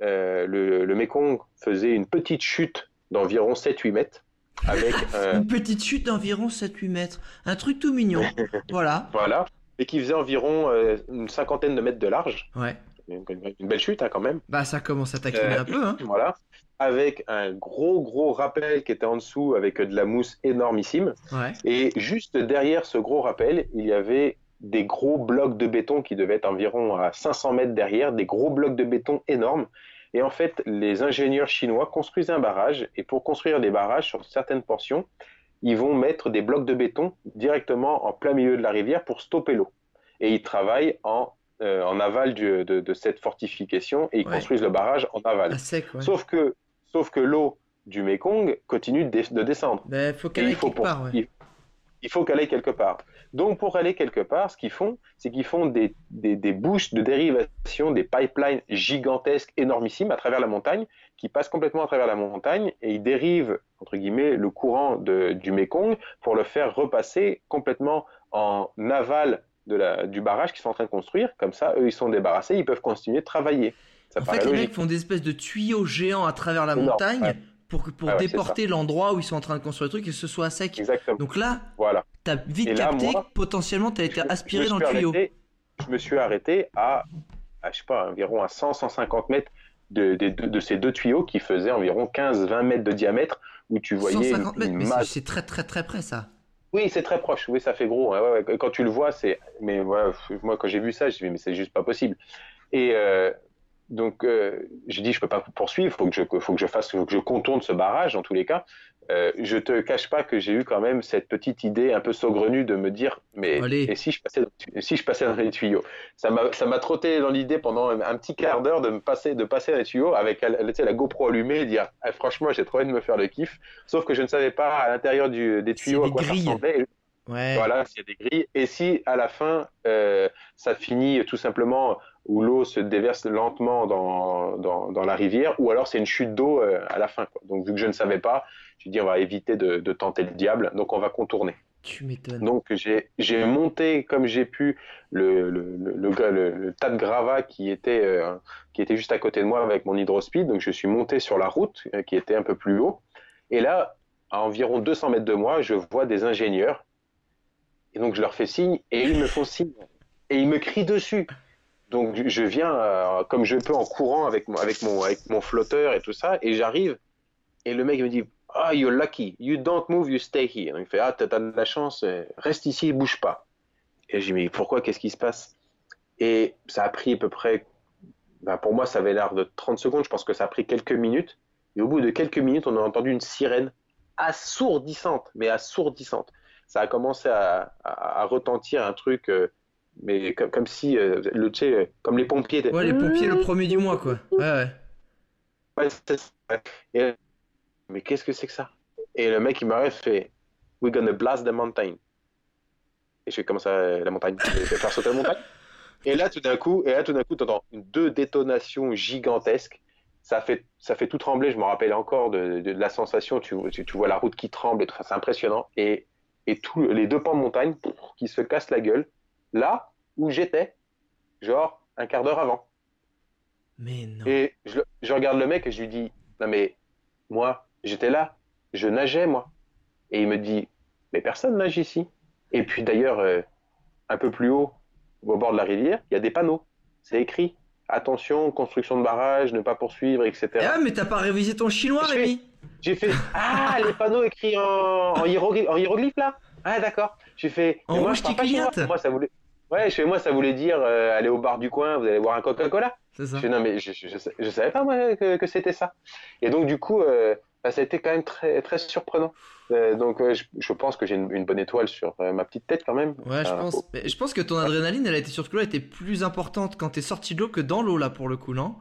euh, le, le Mekong faisait une petite chute d'environ 7-8 mètres. Avec, euh... Une petite chute d'environ 7-8 mètres. Un truc tout mignon. voilà. Voilà. Et qui faisait environ euh, une cinquantaine de mètres de large. Ouais. Une, une belle chute hein, quand même. Bah ça commence à taquiner euh, un peu. Hein. Voilà. Avec un gros gros rappel qui était en dessous avec de la mousse énormissime. Ouais. Et juste derrière ce gros rappel, il y avait des gros blocs de béton qui devaient être environ à 500 mètres derrière, des gros blocs de béton énormes. Et en fait, les ingénieurs chinois construisent un barrage, et pour construire des barrages sur certaines portions, ils vont mettre des blocs de béton directement en plein milieu de la rivière pour stopper l'eau. Et ils travaillent en, euh, en aval du, de, de, cette fortification, et ils Ouais. construisent le barrage en aval. Sec, ouais. Sauf que, sauf que l'eau du Mekong continue de, de descendre. Ben, faut Et qu'elle il faut, pour- part, ouais. Il- faut qu'elle aille quelque part. Donc, pour aller quelque part, ce qu'ils font, c'est qu'ils font des, des, des bouches de dérivation, des pipelines gigantesques, énormissimes, à travers la montagne, qui passent complètement à travers la montagne, et ils dérivent, entre guillemets, le courant de, du Mekong pour le faire repasser complètement en aval de la, du barrage qu'ils sont en train de construire. Comme ça, eux, ils sont débarrassés, ils peuvent continuer de travailler. Ça En fait, les mecs font des espèces de tuyaux géants à travers la montagne ouais. Pour, Ah ouais, déporter l'endroit où ils sont en train de construire le truc et que ce soit à sec. Exactement. Donc là, Voilà. t'as vite Et là, capté moi, que potentiellement t'as été je me aspiré suis dans le tuyau. arrêté- je me suis arrêté à, à, je sais pas, environ à 100-150 mètres de, de, de, de ces deux tuyaux qui faisaient environ 15-20 mètres de diamètre où tu voyais 150 une, mètres, une mais c'est- masse. c'est très très très près ça. Oui, c'est très proche. Oui, ça fait gros. hein. Ouais, ouais. Et Quand tu le vois, c'est. Mais ouais, moi, quand j'ai vu ça, je me dit, mais c'est juste pas possible. Et euh, donc, euh, j'ai dit, je peux pas poursuivre. Faut que je, faut que je fasse, faut que je contourne ce barrage dans tous les cas. Euh, je te cache pas que j'ai eu quand même cette petite idée un peu saugrenue de me dire, mais Allez. et si je passais, dans- si je passais dans les tuyaux? Ça m'a, ça m'a trotté dans l'idée pendant un, un petit quart d'heure de me passer, de passer dans les tuyaux avec sais, la GoPro allumée et dire, Ah, franchement, j'ai trop envie de me faire le kiff. Sauf que je ne savais pas à l'intérieur du, des tuyaux à quoi ça grilles. ressemblait. Ouais. Voilà, s'il y a des grilles. Et si à la fin, euh, ça finit tout simplement où l'eau se déverse lentement dans, dans, dans la rivière, ou alors c'est une chute d'eau euh, à la fin. Quoi. Donc vu que je ne savais pas, je dit on va éviter de, de tenter le diable, donc on va contourner. Tu m'étonnes. Donc j'ai monté comme j'ai pu le, le, le, tas de gravats qui était, euh, qui était juste à côté de moi avec mon hydrospeed. Donc je suis monté sur la route qui était un peu plus haut. Et là, à environ 200 mètres de moi, je vois des ingénieurs. Et donc je leur fais signe et ils me font signe. Et ils me crient dessus. Donc je viens euh, comme je peux en courant avec, mon- flotteur et tout ça. Et j'arrive. Et le mec me dit Ah, you're lucky. You don't move, you stay here. Donc il fait Ah, t'as de la chance. Reste ici, bouge pas. Et j'ai dit Mais pourquoi? Qu'est-ce qui se passe? Et ça a pris à peu près. ben, pour moi, ça avait l'air de 30 secondes. Je pense que ça a pris quelques minutes. Et au bout de quelques minutes, on a entendu une sirène assourdissante, mais assourdissante. Ça a commencé à, à- à retentir un truc, euh, mais comme, comme si, euh, le, tu sais, comme les pompiers. Ouais, les pompiers le premier du mois quoi. Ouais, ouais. Ouais, c'est ça. Et- mais qu'est-ce que c'est que ça? Et le mec, il m'arrête, fait We're gonna blast the mountain. Et je fais comment ça, la montagne? Je vais faire sauter la montagne Et là, tout d'un coup, et là, tout d'un coup, t'entends deux détonations gigantesques. Ça fait, ça fait tout trembler. Je me rappelle encore de, de- de la sensation. Tu, tu, tu vois la route qui tremble et tout. Enfin, c'est impressionnant. Et, et tous les deux pans de montagne qui se cassent la gueule. Là où j'étais, genre un quart d'heure avant. Mais non. Et je, je regarde le mec et je lui dis, non mais moi, j'étais là, je nageais moi. Et il me dit, mais personne nage ici. Et puis d'ailleurs, euh, un peu plus haut, au bord de la rivière, il y a des panneaux. C'est écrit, attention, construction de barrage, ne pas poursuivre, etc. Ah, mais t'as pas révisé ton chinois, Rémi? J'ai fait Ah, les panneaux écrits en, en, hiéroglyphe, là Ah, d'accord. J'ai fait En moi, rouge qui clignote. Moi, ça voulait. Ouais, moi, ça voulait dire euh, aller au bar du coin, vous allez boire un Coca-Cola. C'est ça. Je fais, non, mais je, je, je- je savais pas, moi, que, que c'était ça. Et donc, du coup, euh, bah, ça a été quand même très, très surprenant. Euh, donc, je, je pense que j'ai une, une bonne étoile sur euh, ma petite tête quand même. Ouais, je pense. Mais je pense que ton adrénaline, elle a été surtout là, elle était plus importante quand t'es sorti de l'eau que dans l'eau là pour le coup, non?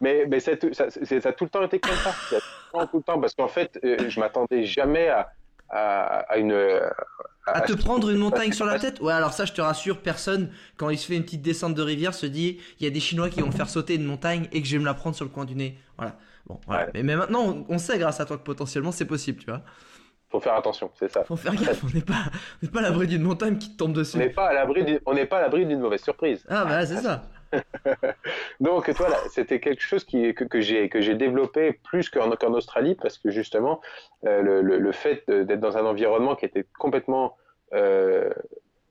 Mais, mais ça, a tout- ça, c'est- ça a tout le temps été comme ça. Ça a tout le temps, tout le temps, parce qu'en fait, euh, je m'attendais jamais à, à, à une. À te prendre une montagne sur la tête? Ouais, alors ça, je te rassure, personne, quand il se fait une petite descente de rivière, se dit il y a des Chinois qui vont me faire sauter une montagne et que je vais me la prendre sur le coin du nez. Voilà. Bon, voilà. Ouais. Mais, mais maintenant, on, on sait grâce à toi que potentiellement c'est possible, tu vois. Faut faire attention, c'est ça. Faut faire gaffe, on n'est pas, on pas à l'abri d'une montagne qui te tombe On dessus. n'est pas à l'abri on n'est pas à l'abri d'une mauvaise surprise. Ah, bah c'est ça. Donc voilà, c'était quelque chose qui, que, que j'ai développé plus qu'en Australie parce que justement euh, le, le, le fait d'être dans un environnement qui était complètement euh,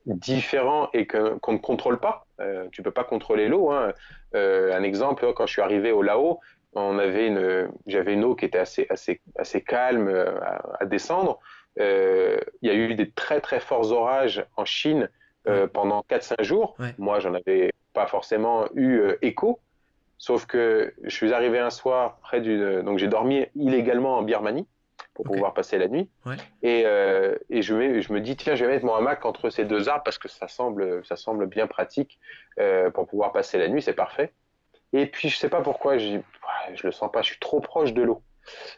différent et qu'on ne contrôle pas, euh, tu peux pas contrôler l'eau. Hein. Euh, un exemple, quand je suis arrivé au Laos, on avait une, j'avais une eau qui était assez assez assez calme à, à descendre. Il y a eu des très très forts orages en Chine euh, pendant 4-5 jours. Ouais. Moi, j'en avais pas forcément eu euh, écho. Sauf que je suis arrivé un soir près du, donc j'ai dormi illégalement en Birmanie pour pouvoir passer la nuit. Ouais. Et, euh, et je, me dis tiens, je vais mettre mon hamac entre ces deux arbres parce que ça semble, ça semble bien pratique euh, pour pouvoir passer la nuit, c'est parfait. Et puis je sais pas pourquoi, je, je le sens pas, je suis trop proche de l'eau.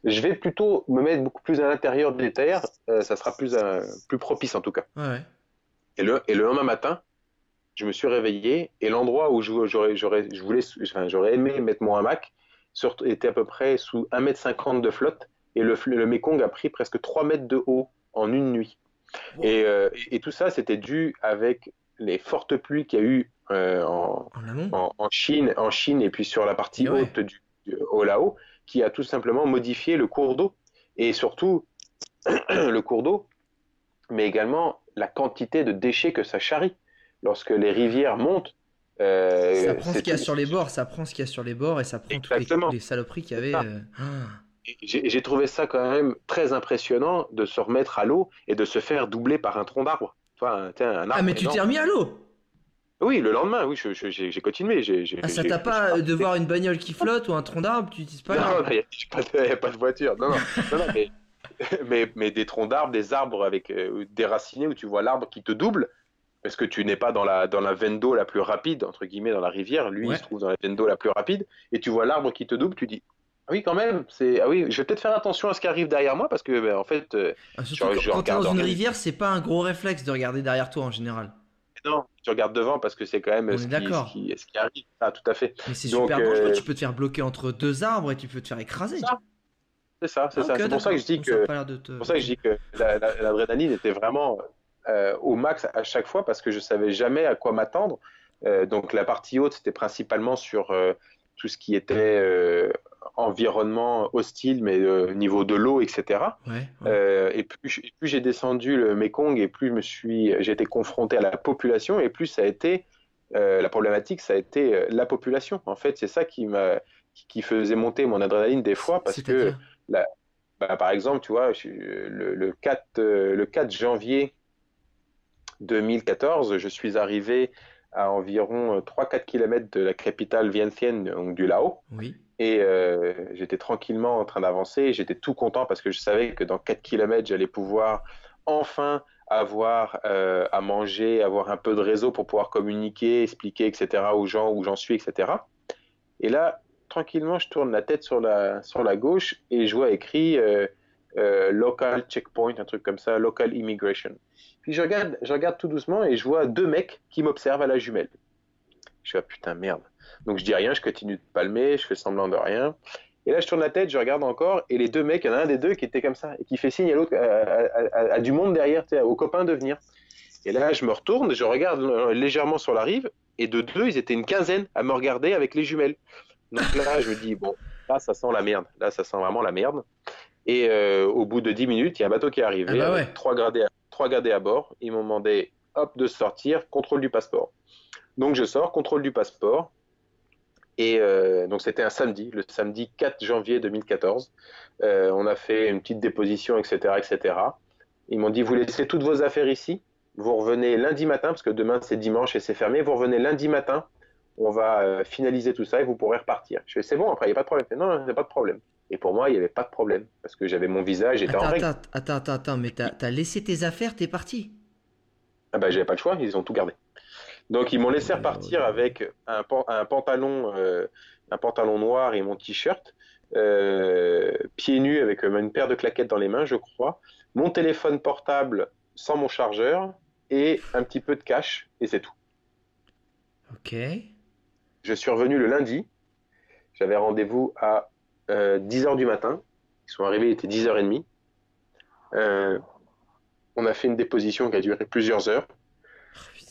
Je vais plutôt me mettre beaucoup plus à l'intérieur des terres, euh, ça sera plus, plus propice en tout cas. Ouais. Et le, et le lendemain matin, je me suis réveillé et l'endroit où j'aurais, je voulais, enfin, j'aurais aimé mettre mon hamac était à peu près sous 1,50 m de flotte et le, le Mekong a pris presque 3 mètres de haut en une nuit. Wow. Et, euh, et, tout ça, c'était dû avec les fortes pluies qu'il y a eu euh, en, Chine, en Chine et puis sur la partie Ouais. haute du, du- au Laos, qui a tout simplement modifié le cours d'eau et surtout le cours d'eau, mais également la quantité de déchets que ça charrie lorsque les rivières montent. euh, Ça prend ce qu'il y a tout- sur les bords, ça prend ce qu'il y a sur les bords et ça prend toutes les, Exactement. les saloperies qu'il y avait. euh. Ah. J'ai trouvé ça quand même très impressionnant de se remettre à l'eau et de se faire doubler par un tronc d'arbre. Ah, mais tu t'es remis à l'eau? Oui, le lendemain, oui, j'ai continué. Ah, ça t'a pas de voir une bagnole qui flotte ou un tronc d'arbre, tu dis pas Non, il n'y a, pas de voiture. Non, non, non, non, mais, mais, mais des troncs d'arbres, des arbres avec euh, déracinés où tu vois l'arbre qui te double parce que tu n'es pas dans la, dans la veine d'eau la plus rapide, entre guillemets, dans la rivière. Lui, Ouais. il se trouve dans la veine d'eau la plus rapide et tu vois l'arbre qui te double. Tu dis, ah oui, quand même, c'est, ah oui, je vais peut-être faire attention à ce qui arrive derrière moi parce que, ben, en fait, euh, Ah, je- quand- je quand t'es dans regarde une rivière, c'est pas un gros réflexe de regarder derrière toi en général. non, tu regardes devant parce que c'est quand même ce qui, ce, qui, ce qui arrive. Ah, tout à fait. Mais c'est Donc, super dangereux, euh, tu peux te faire bloquer entre deux arbres et tu peux te faire écraser. Ça, C'est ça, c'est Ah, ça. C'est pour ça que je dis que te- pour ça que je dis que la- la- l'adrénaline était vraiment euh, au max à chaque fois parce que je savais jamais à quoi m'attendre. Euh, donc la partie haute, c'était principalement sur euh, tout ce qui était environnement hostile, mais niveau de l'eau, etc. Ouais, ouais. Et plus, j'ai descendu le Mekong et plus je me suis, j'ai été confronté à la population et plus ça a été la problématique, ça a été la population. En fait, c'est ça qui m'a, qui, qui faisait monter mon adrénaline des fois parce que bah, par exemple, tu vois, le, le 4, le 4 janvier 2014, je suis arrivé à environ euh, 3-4 km de la capitale Vientiane, donc du Laos, Oui. et euh, j'étais tranquillement en train d'avancer. J'étais tout content parce que je savais que dans 4 km, j'allais pouvoir enfin avoir euh, à manger, avoir un peu de réseau pour pouvoir communiquer, expliquer, etc., aux gens où j'en suis, etc. Et là, tranquillement, je tourne la tête sur la, sur la gauche et je vois écrit euh, euh, local checkpoint, un truc comme ça, local immigration. Puis je regarde, je regarde tout doucement et je vois deux mecs qui m'observent à la jumelle. Je suis ah putain merde. Donc je dis rien, je continue de palmer, je fais semblant de rien. Et là je tourne la tête, je regarde encore et les deux mecs, il y en a un des deux qui était comme ça et qui fait signe à l'autre, à, à- du monde derrière, aux copains de venir. Et là je me retourne, je regarde euh, légèrement sur la rive et de deux ils étaient une quinzaine à me regarder avec les jumelles. Donc là je me dis bon, là ça sent la merde, là ça sent vraiment la merde. Et euh, au bout de 10 minutes, il y a un bateau qui est arrivé, Ah bah avec trois, gradés à, trois gradés à bord. Ils m'ont demandé, hop, de sortir, contrôle du passeport. Donc je sors, contrôle du passeport. Et euh, donc c'était un samedi, le samedi 4 janvier 2014. Euh, on a fait une petite déposition, etc., etc. Ils m'ont dit vous laissez toutes vos affaires ici, vous revenez lundi matin parce que demain c'est dimanche et c'est fermé. Vous revenez lundi matin, on va finaliser tout ça et vous pourrez repartir. Je fais c'est bon après il n'y a pas de problème. Non, il n'y a pas de problème. Et pour moi il n'y avait pas de problème parce que j'avais mon visage, j'étais en règle. Attends, attends, attends, attends, mais t'as as laissé tes affaires, t'es parti. Ah bah j'avais pas le choix, ils ont tout gardé. Donc ils m'ont laissé repartir avec un, pantalon, euh, un pantalon noir et mon t-shirt, euh, pieds nus avec euh, une paire de claquettes dans les mains, je crois, mon téléphone portable sans mon chargeur et un petit peu de cash et c'est tout. Ok. Je suis revenu le lundi. J'avais rendez-vous à 10h du matin. Ils sont arrivés, il était 10h30. on a fait une déposition qui a duré plusieurs heures.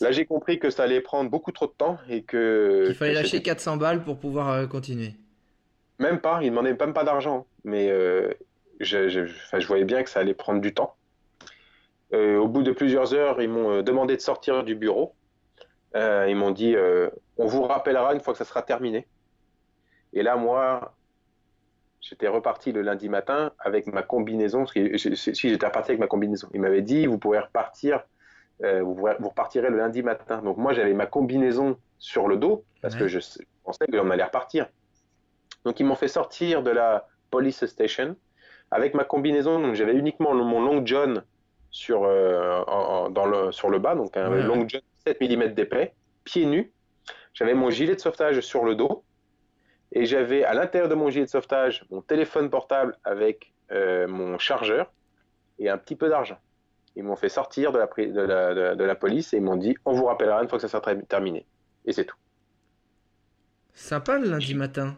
Là, j'ai compris que ça allait prendre beaucoup trop de temps et que. Il fallait lâcher 400 balles pour pouvoir euh, continuer. Même pas, ils ne demandaient même pas d'argent. Mais euh, je, voyais bien que ça allait prendre du temps. Euh, au bout de plusieurs heures, ils m'ont demandé de sortir du bureau. ils m'ont dit on vous rappellera une fois que ça sera terminé. Et là, moi, j'étais reparti le lundi matin avec ma combinaison. si j'étais reparti avec ma combinaison, ils m'avaient dit vous pourrez repartir euh, vous, repartirez le lundi matin. Donc moi, j'avais ma combinaison sur le dos parce que je pensais qu'on allait repartir. Donc ils m'ont fait sortir de la police station avec ma combinaison. Donc j'avais uniquement mon long john sur, euh, dans le, sur le bas, donc un long john 7 mm d'épais, pieds nus. J'avais mon gilet de sauvetage sur le dos et j'avais à l'intérieur de mon gilet de sauvetage mon téléphone portable avec euh, mon chargeur et un petit peu d'argent. Ils m'ont fait sortir de la, de la, police et ils m'ont dit on vous rappellera une fois que ça sera terminé. Et c'est tout. Sympa le lundi matin.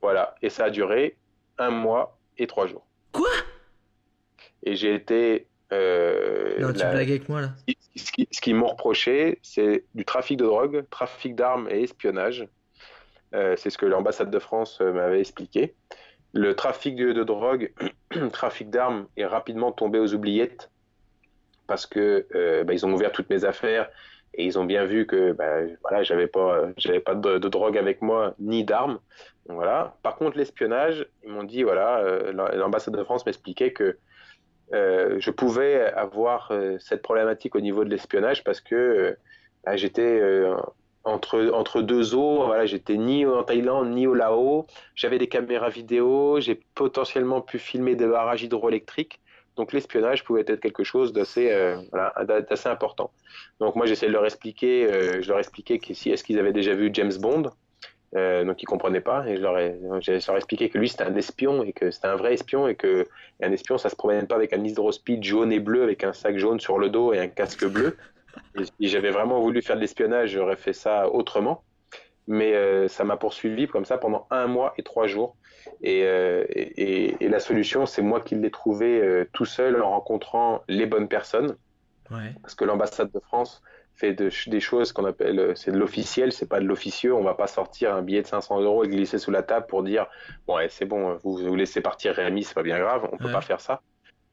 Voilà, et ça a duré un mois et trois jours. Quoi? Et j'ai été. Euh, non, tu blagues avec moi là. Ce qu'ils m'ont reproché, c'est du trafic de drogue, trafic d'armes et espionnage. Euh, c'est ce que l'ambassade de France euh, m'avait expliqué. Le trafic de, de drogue, trafic d'armes est rapidement tombé aux oubliettes parce que euh, bah, ils ont ouvert toutes mes affaires et ils ont bien vu que bah, voilà, j'avais pas, j'avais pas de, drogue avec moi ni d'armes. Voilà. Par contre, l'espionnage, ils m'ont dit voilà, l'ambassade de France m'expliquait que je pouvais avoir cette problématique au niveau de l'espionnage parce que bah, j'étais entre, entre deux eaux, voilà, j'étais ni en Thaïlande ni au Laos, j'avais des caméras vidéo, j'ai potentiellement pu filmer des barrages hydroélectriques. Donc l'espionnage pouvait être quelque chose d'assez euh, important. Donc moi j'essayais de leur expliquer, euh, je leur expliquais si est-ce qu'ils avaient déjà vu James Bond, euh, donc ils comprenaient pas et je leur ai, leur expliqué que lui c'était un espion et que c'était un vrai espion et que un espion ça se promène pas avec un hydrospeed jaune et bleu avec un sac jaune sur le dos et un casque bleu. Et si j'avais vraiment voulu faire de l'espionnage, j'aurais fait ça autrement. Mais ça m'a poursuivi comme ça pendant un mois et trois jours. Euh, et, la solution, c'est moi qui l'ai trouvé euh, tout seul en rencontrant les bonnes personnes. Parce que l'ambassade de France fait des choses qu'on appelle, euh, c'est de l'officiel, c'est pas de l'officieux. On va pas sortir un billet de 500 euros et glisser sous la table pour dire bon, c'est bon, vous vous laissez partir Rémi, c'est pas bien grave. On peut pas faire ça.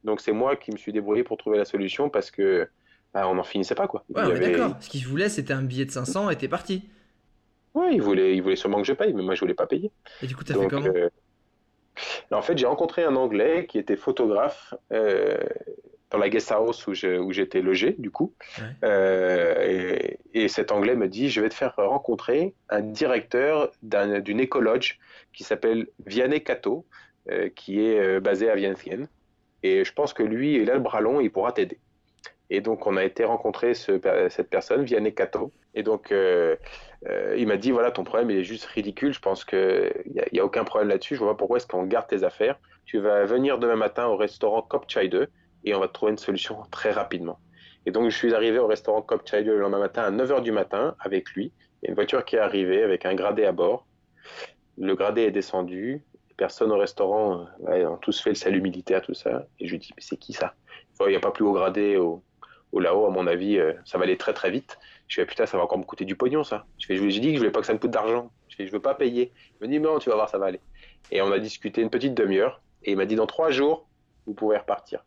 Donc c'est moi qui me suis débrouillé pour trouver la solution parce que bah, on n'en finissait pas quoi. Ouais, d'accord. Ce qu'il voulait, c'était un billet de 500 et t'es parti. Oui, il voulait, il voulait sûrement que je paye, mais moi je voulais pas payer. Et du coup, t'as fait comment? en fait, j'ai rencontré un Anglais qui était photographe euh, dans la guest house où, j'étais logé, du coup. Euh, et, cet Anglais me dit, je vais te faire rencontrer un directeur d'une écologe qui s'appelle Vianney Cato, euh, qui est basé à Vientiane. Et je pense que lui, il a le bras long, il pourra t'aider. Et donc, on a été rencontrer cette personne, Vianney Cato. Et donc, euh, il m'a dit voilà, ton problème est juste ridicule. Je pense qu'il n'y a, a, aucun problème là-dessus. Je vois pas pourquoi est-ce qu'on garde tes affaires. Tu vas venir demain matin au restaurant Cop Chai 2 et on va trouver une solution très rapidement. Et donc, je suis arrivé au restaurant Cop Chai 2 le lendemain matin à 9h du matin avec lui. Il y a une voiture qui est arrivée avec un gradé à bord. Le gradé est descendu. Les personnes au restaurant euh, ont tous fait le salut militaire, tout ça. Et je lui dis mais c'est qui ça? Il n'y a pas plus haut gradé au, au là-haut, à mon avis, euh, ça va aller très très vite. Je fais, putain, ça va encore me coûter du pognon, ça. Je fais, j'ai dit que je voulais pas que ça me coûte d'argent. Je fais, je veux pas payer. Il me dit, non, tu vas voir, ça va aller. Et on a discuté une petite demi-heure. Et il m'a dit, dans trois jours, vous pouvez repartir.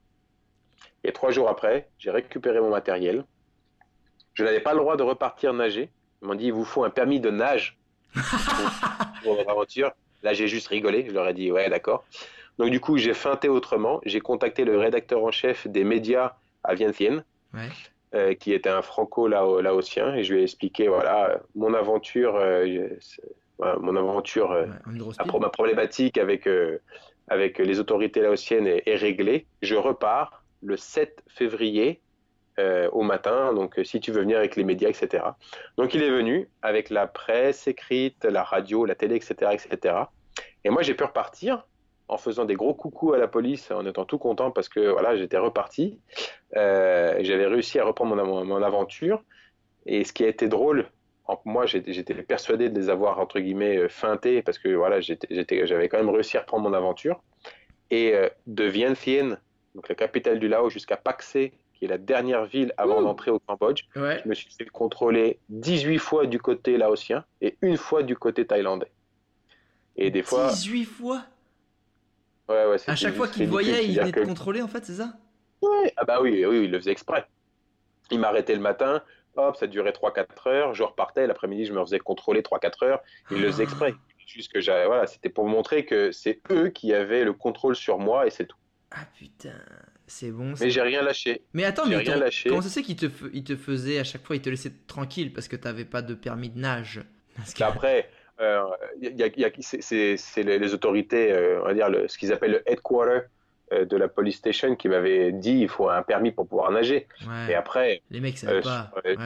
Et trois jours après, j'ai récupéré mon matériel. Je n'avais pas le droit de repartir nager. Ils m'ont dit, il vous faut un permis de nage pour votre aventure. Là, j'ai juste rigolé. Je leur ai dit, ouais, d'accord. Donc, du coup, j'ai feinté autrement. J'ai contacté le rédacteur en chef des médias à Vientiane, Ouais. euh, qui était un franco-laotien, et je lui ai expliqué, voilà, mon aventure, euh, voilà, mon aventure, euh, Ouais, ma problématique avec, euh, avec les autorités laotiennes est, est réglée. Je repars le 7 février au matin, donc si tu veux venir avec les médias, etc. Donc il est venu avec la presse écrite, la radio, la télé, etc. etc. Et moi j'ai pu repartir en faisant des gros coucous à la police, en étant tout content parce que voilà, j'étais reparti. Euh, J'avais réussi à reprendre mon, mon- aventure. Et ce qui a été drôle, moi j'étais persuadé de les avoir entre guillemets euh, feintés parce que voilà, j'avais quand même réussi à reprendre mon aventure. Et euh, de Vientiane, donc la capitale du Laos, jusqu'à Paksé, qui est la dernière ville avant d'entrer au Cambodge, Ouais. je me suis fait contrôler 18 fois du côté laotien et une fois du côté thaïlandais. Et des fois, 18 fois? Ouais, ouais, À chaque fois juste qu'il voyait, il venait te que- contrôler en fait, c'est ça? Ouais, ah bah oui, oui, il le faisait exprès. Il m'arrêtait le matin, hop, ça durait 3-4 heures, je repartais, l'après-midi, je me faisais contrôler 3-4 heures, il le faisait exprès. Juste que j'avais, voilà, c'était pour montrer que c'est eux qui avaient le contrôle sur moi et c'est tout. Ah putain, c'est bon. Mais j'ai rien lâché. Mais attends, mais rien lâché. comment ça se fait qu'il te, f- il te faisait à chaque fois, il te laissait tranquille parce que t'avais pas de permis de nage? Parce que- Mais après, euh, c'est- les, autorités, euh, on va dire le- ce qu'ils appellent le headquarter euh, de la police station qui m'avait dit il faut un permis pour pouvoir nager. Ouais, Et après, les mecs savaient euh, pas. sur- Ouais.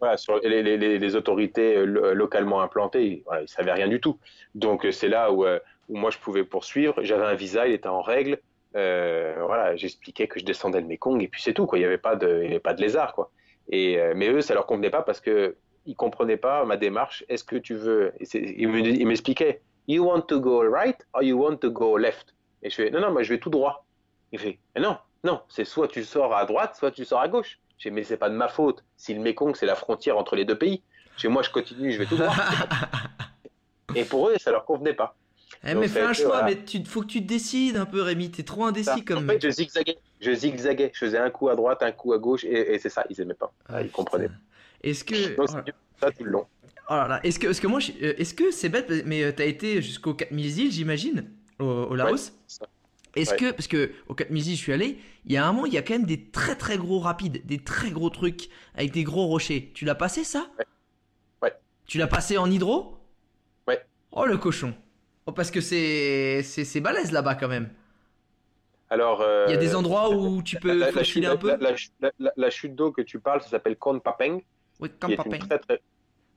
voilà, sur les, les- les- les autorités lo- localement implantées, ils, voilà, ils savaient rien du tout. Donc c'est là où, où moi je pouvais poursuivre. J'avais un visa, il était en règle. Euh, voilà, j'expliquais que je descendais le Mekong et puis c'est tout. Quoi. Il n'y avait pas de, il y avait pas de lézard. Quoi. Et, mais eux, ça leur convenait pas parce que ils comprenaient pas ma démarche. Est-ce que tu veux et c'est- Ils me- ils m'expliquaient. You want to go right or you want to go left? Et je fais non non, moi je vais tout droit. Il fait mais non non, c'est soit tu sors à droite, soit tu sors à gauche. Je fais mais c'est pas de ma faute. Si le Mekong c'est la frontière entre les deux pays. Chez moi je continue, je vais tout droit. et pour eux, ça leur convenait pas. Eh, Donc, mais fais un choix, voilà. mais tu faut que tu décides un peu, Rémi. T'es trop indécis Ça. comme En fait, je zigzaguais, je zigzaguais, je faisais un coup à droite, un coup à gauche, et, et c'est ça, ils aimaient pas. Ah, ils comprenaient. Est-ce que. Oh c'est ça tout le long. Oh là là, est-ce que, est-ce que moi, euh, est-ce que c'est bête, mais euh, t'as été jusqu'aux 4000 îles, j'imagine, au, au Laos. Est-ce Ouais. que, parce que aux 4000 îles, je suis allé, il y a un moment, il y a quand même des très très gros rapides, des très gros trucs avec des gros rochers. Tu l'as passé ça Ouais. Ouais. Tu l'as passé en hydro Ouais. Oh le cochon. Oh, parce que c'est c'est balèze là-bas quand même. Alors, euh, Il y a des endroits où tu peux la, un peu. la chute d'eau que tu parles, ça s'appelle Kon Papeng, Qui est, une très, très,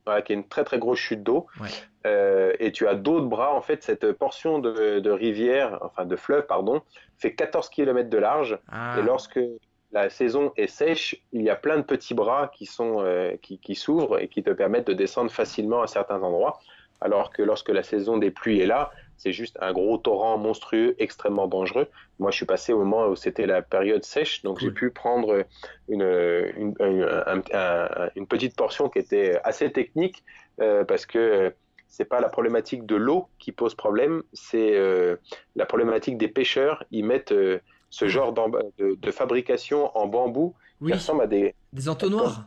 voilà, qui est une très très grosse chute d'eau. Ouais. Euh, et tu as d'autres bras, en fait, cette portion de, de rivière, enfin de fleuve, pardon, fait 14 km de large. Ah. Et lorsque la saison est sèche, il y a plein de petits bras qui sont euh, qui, qui s'ouvrent et qui te permettent de descendre facilement à certains endroits. Alors que lorsque la saison des pluies est là, c'est juste un gros torrent monstrueux, extrêmement dangereux. Moi, je suis passé au moment où c'était la période sèche, donc j'ai pu prendre une, une, une- un- un- une petite portion qui était assez technique euh, parce que c'est pas la problématique de l'eau qui pose problème, c'est euh, la problématique des pêcheurs. Ils mettent euh, ce genre de, de fabrication en bambou Oui, qui ressemble à des des entonnoirs.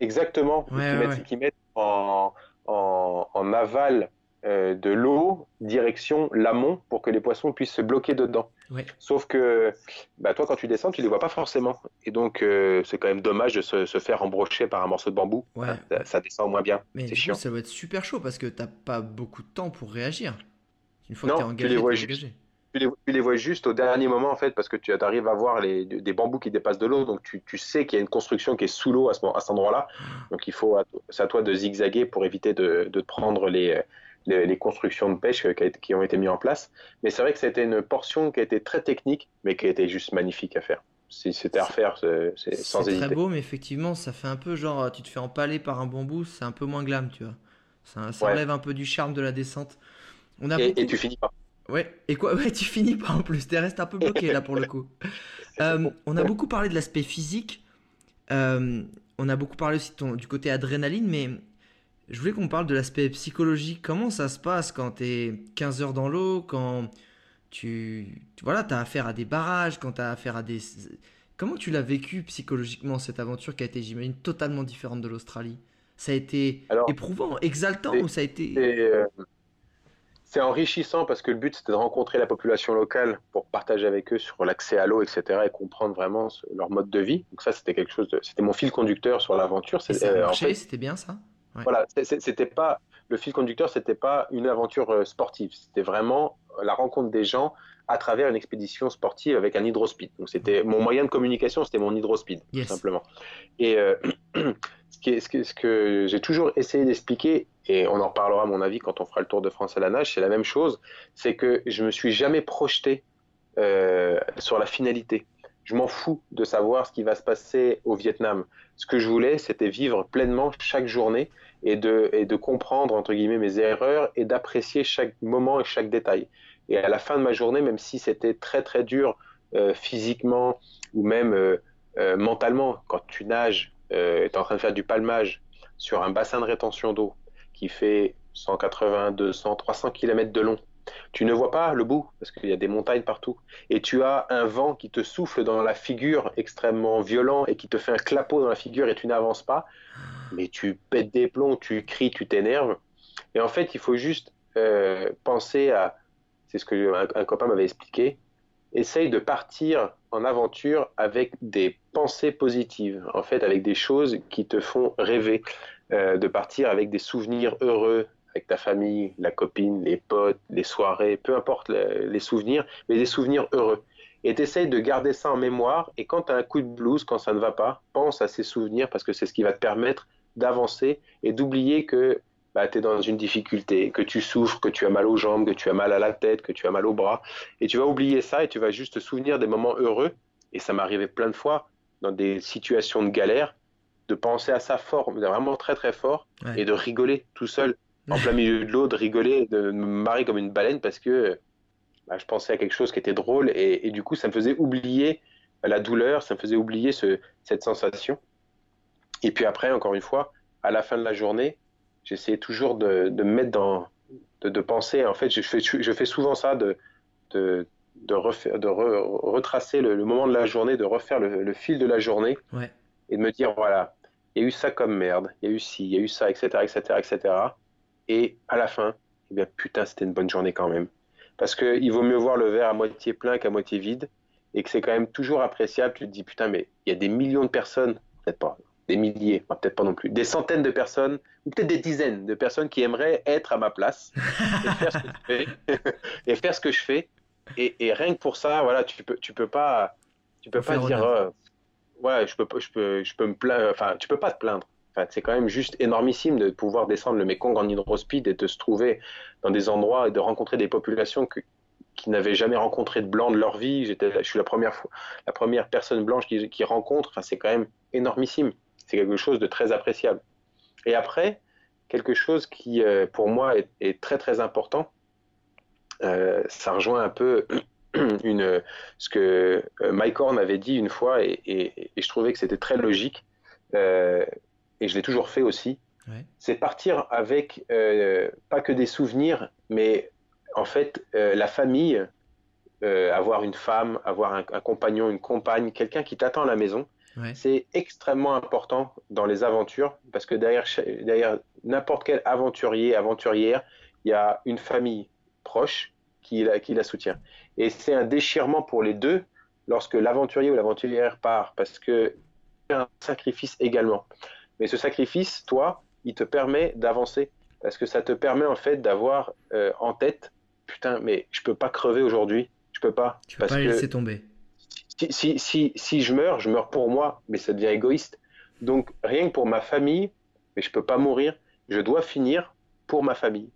exactement Ouais, qui, ouais, mettent, ouais. qui mettent en, en, en aval euh, de l'eau direction l'amont pour que les poissons puissent se bloquer dedans. Ouais. Sauf que bah, toi quand tu descends tu les vois pas forcément et donc euh, c'est quand même dommage de se, se faire embrocher par un morceau de bambou. Ouais. Ça, ça descend moins bien. Mais c'est du coup, chiant. ça doit être super chaud parce que t'as pas beaucoup de temps pour réagir. Une fois que Non, t'es tu les vois t'es engagé. Tu les, tu les vois juste au dernier moment en fait parce que tu arrives à voir les, des bambous qui dépassent de l'eau donc tu, tu sais qu'il y a une construction qui est sous l'eau à, ce, à cet endroit-là donc il faut c'est à toi de zigzaguer pour éviter de, de prendre les, les, les constructions de pêche qui, ont été mises en place mais c'est vrai que c'était une portion qui a été très technique mais qui a été juste magnifique à faire si c'était à refaire c'est c'est sans C'est hésiter très beau, mais effectivement, ça fait un peu genre, tu te fais empaler par un bambou, c'est un peu moins glam, tu vois. Ça, ça Ouais. enlève un peu du charme de la descente. On a et, beaucoup... et tu finis pas Ouais, et quoi? Ouais, tu finis pas en plus, tu restes un peu bloqué là pour le coup. Euh, on a beaucoup parlé de l'aspect physique, euh, on a beaucoup parlé aussi de ton- du côté adrénaline, mais je voulais qu'on parle de l'aspect psychologique. Comment ça se passe quand t'es 15 heures dans l'eau, quand tu, voilà, t'as affaire à des barrages, quand t'as affaire à des... Comment tu l'as vécu psychologiquement cette aventure qui a été, j'imagine, totalement différente de l'Australie? Ça a été éprouvant, exaltant ou ça a été... Euh, c'est enrichissant parce que le but c'était de rencontrer la population locale pour partager avec eux sur l'accès à l'eau, etc. et comprendre vraiment leur mode de vie. Donc ça c'était quelque chose de... C'était mon fil conducteur sur l'aventure. C'était euh, c'était bien ça? Voilà, c'était pas... Le fil conducteur c'était pas une aventure euh, sportive, c'était vraiment la rencontre des gens à travers une expédition sportive avec un hydrospeed. Donc c'était mon moyen de communication, c'était mon hydrospeed, tout simplement. Et euh, ce, que, ce que j'ai toujours essayé d'expliquer, et on en reparlera à mon avis quand on fera le Tour de France à la nage, c'est la même chose, c'est que je me suis jamais projeté euh, sur la finalité. Je m'en fous de savoir ce qui va se passer au Vietnam. Ce que je voulais, c'était vivre pleinement chaque journée et de, et de comprendre, entre guillemets, mes erreurs et d'apprécier chaque moment et chaque détail. Et à la fin de ma journée, même si c'était très très dur euh, physiquement ou même euh, euh, mentalement, quand tu nages, tu es en train de faire du palmage sur un bassin de rétention d'eau qui fait 180, 200, 300 km de long, tu ne vois pas le bout parce qu'il y a des montagnes partout. Et tu as un vent qui te souffle dans la figure extrêmement violent et qui te fait un clapot dans la figure et tu n'avances pas, mais tu pètes des plombs, tu cries, tu t'énerves. Et en fait, il faut juste penser à c'est ce que un, copain m'avait expliqué, essaye de partir en aventure avec des pensées positives, en fait avec des choses qui te font rêver, euh, de partir avec des souvenirs heureux avec ta famille, la copine, les potes, les soirées, peu importe les, souvenirs, mais des souvenirs heureux. Et t'essayes de garder ça en mémoire, et quand tu as un coup de blues, quand ça ne va pas, pense à ces souvenirs parce que c'est ce qui va te permettre d'avancer et d'oublier que bah, tu es dans une difficulté, que tu souffres, que tu as mal aux jambes, que tu as mal à la tête, que tu as mal aux bras. Et tu vas oublier ça et tu vas juste te souvenir des moments heureux. Et ça m'est arrivé plein de fois dans des situations de galère, de penser à ça fort, vraiment très très fort, et de rigoler tout seul, en plein milieu de l'eau, de rigoler, de me marrer comme une baleine parce que bah, je pensais à quelque chose qui était drôle et, du coup ça me faisait oublier la douleur, ça me faisait oublier ce, cette sensation. Et puis après, encore une fois, à la fin de la journée, j'essayais toujours de, de, me mettre dans, de, penser. En fait, je fais, je fais souvent ça, de, de, de, refaire, de retracer le, moment de la journée, de refaire le, fil de la journée et de me dire voilà, il y a eu ça comme merde, il y a eu ci, il y a eu ça, etc., etc., etc. Et à la fin, eh bien putain, c'était une bonne journée quand même. Parce qu'il vaut mieux voir le verre à moitié plein qu'à moitié vide et que c'est quand même toujours appréciable. Tu te dis putain, mais il y a des millions de personnes, peut-être pas, des milliers, peut-être pas non plus, des centaines de personnes, ou peut-être des dizaines de personnes qui aimeraient être à ma place et faire ce que je fais. et, faire ce que je fais. Et, rien que pour ça, voilà, tu peux, tu peux pas, tu peux pas dire, euh, ouais, je peux, je peux, je peux me plaindre, enfin, tu peux pas te plaindre. C'est quand même juste énormissime de pouvoir descendre le Mekong en hydrospeed et de se trouver dans des endroits et de rencontrer des populations qui n'avaient jamais rencontré de blancs de leur vie. Je suis la première personne blanche qui, qui rencontre. Enfin, c'est quand même énormissime. C'est quelque chose de très appréciable. Et après, quelque chose qui, euh, pour moi, est, très très important, euh, ça rejoint un peu ce que euh, Mike Horn avait dit une fois, et, je trouvais que c'était très logique, et je l'ai toujours fait aussi, c'est partir avec pas que des souvenirs, mais en fait la famille, avoir une femme, avoir un compagnon, une compagne, quelqu'un qui t'attend à la maison, c'est extrêmement important dans les aventures parce que derrière, derrière n'importe quel aventurier, aventurière, il y a une famille proche qui la, qui la soutient. Et c'est un déchirement pour les deux lorsque l'aventurier ou l'aventurière part parce que c'est un sacrifice également. Mais ce sacrifice, toi, il te permet d'avancer parce que ça te permet en fait d'avoir euh, en tête putain, mais je peux pas crever aujourd'hui, je peux pas. Tu peux pas laisser tomber si, si, si, je meurs, je meurs pour moi, mais ça devient égoïste. Donc rien que pour ma famille, mais je peux pas mourir, je dois finir pour ma famille.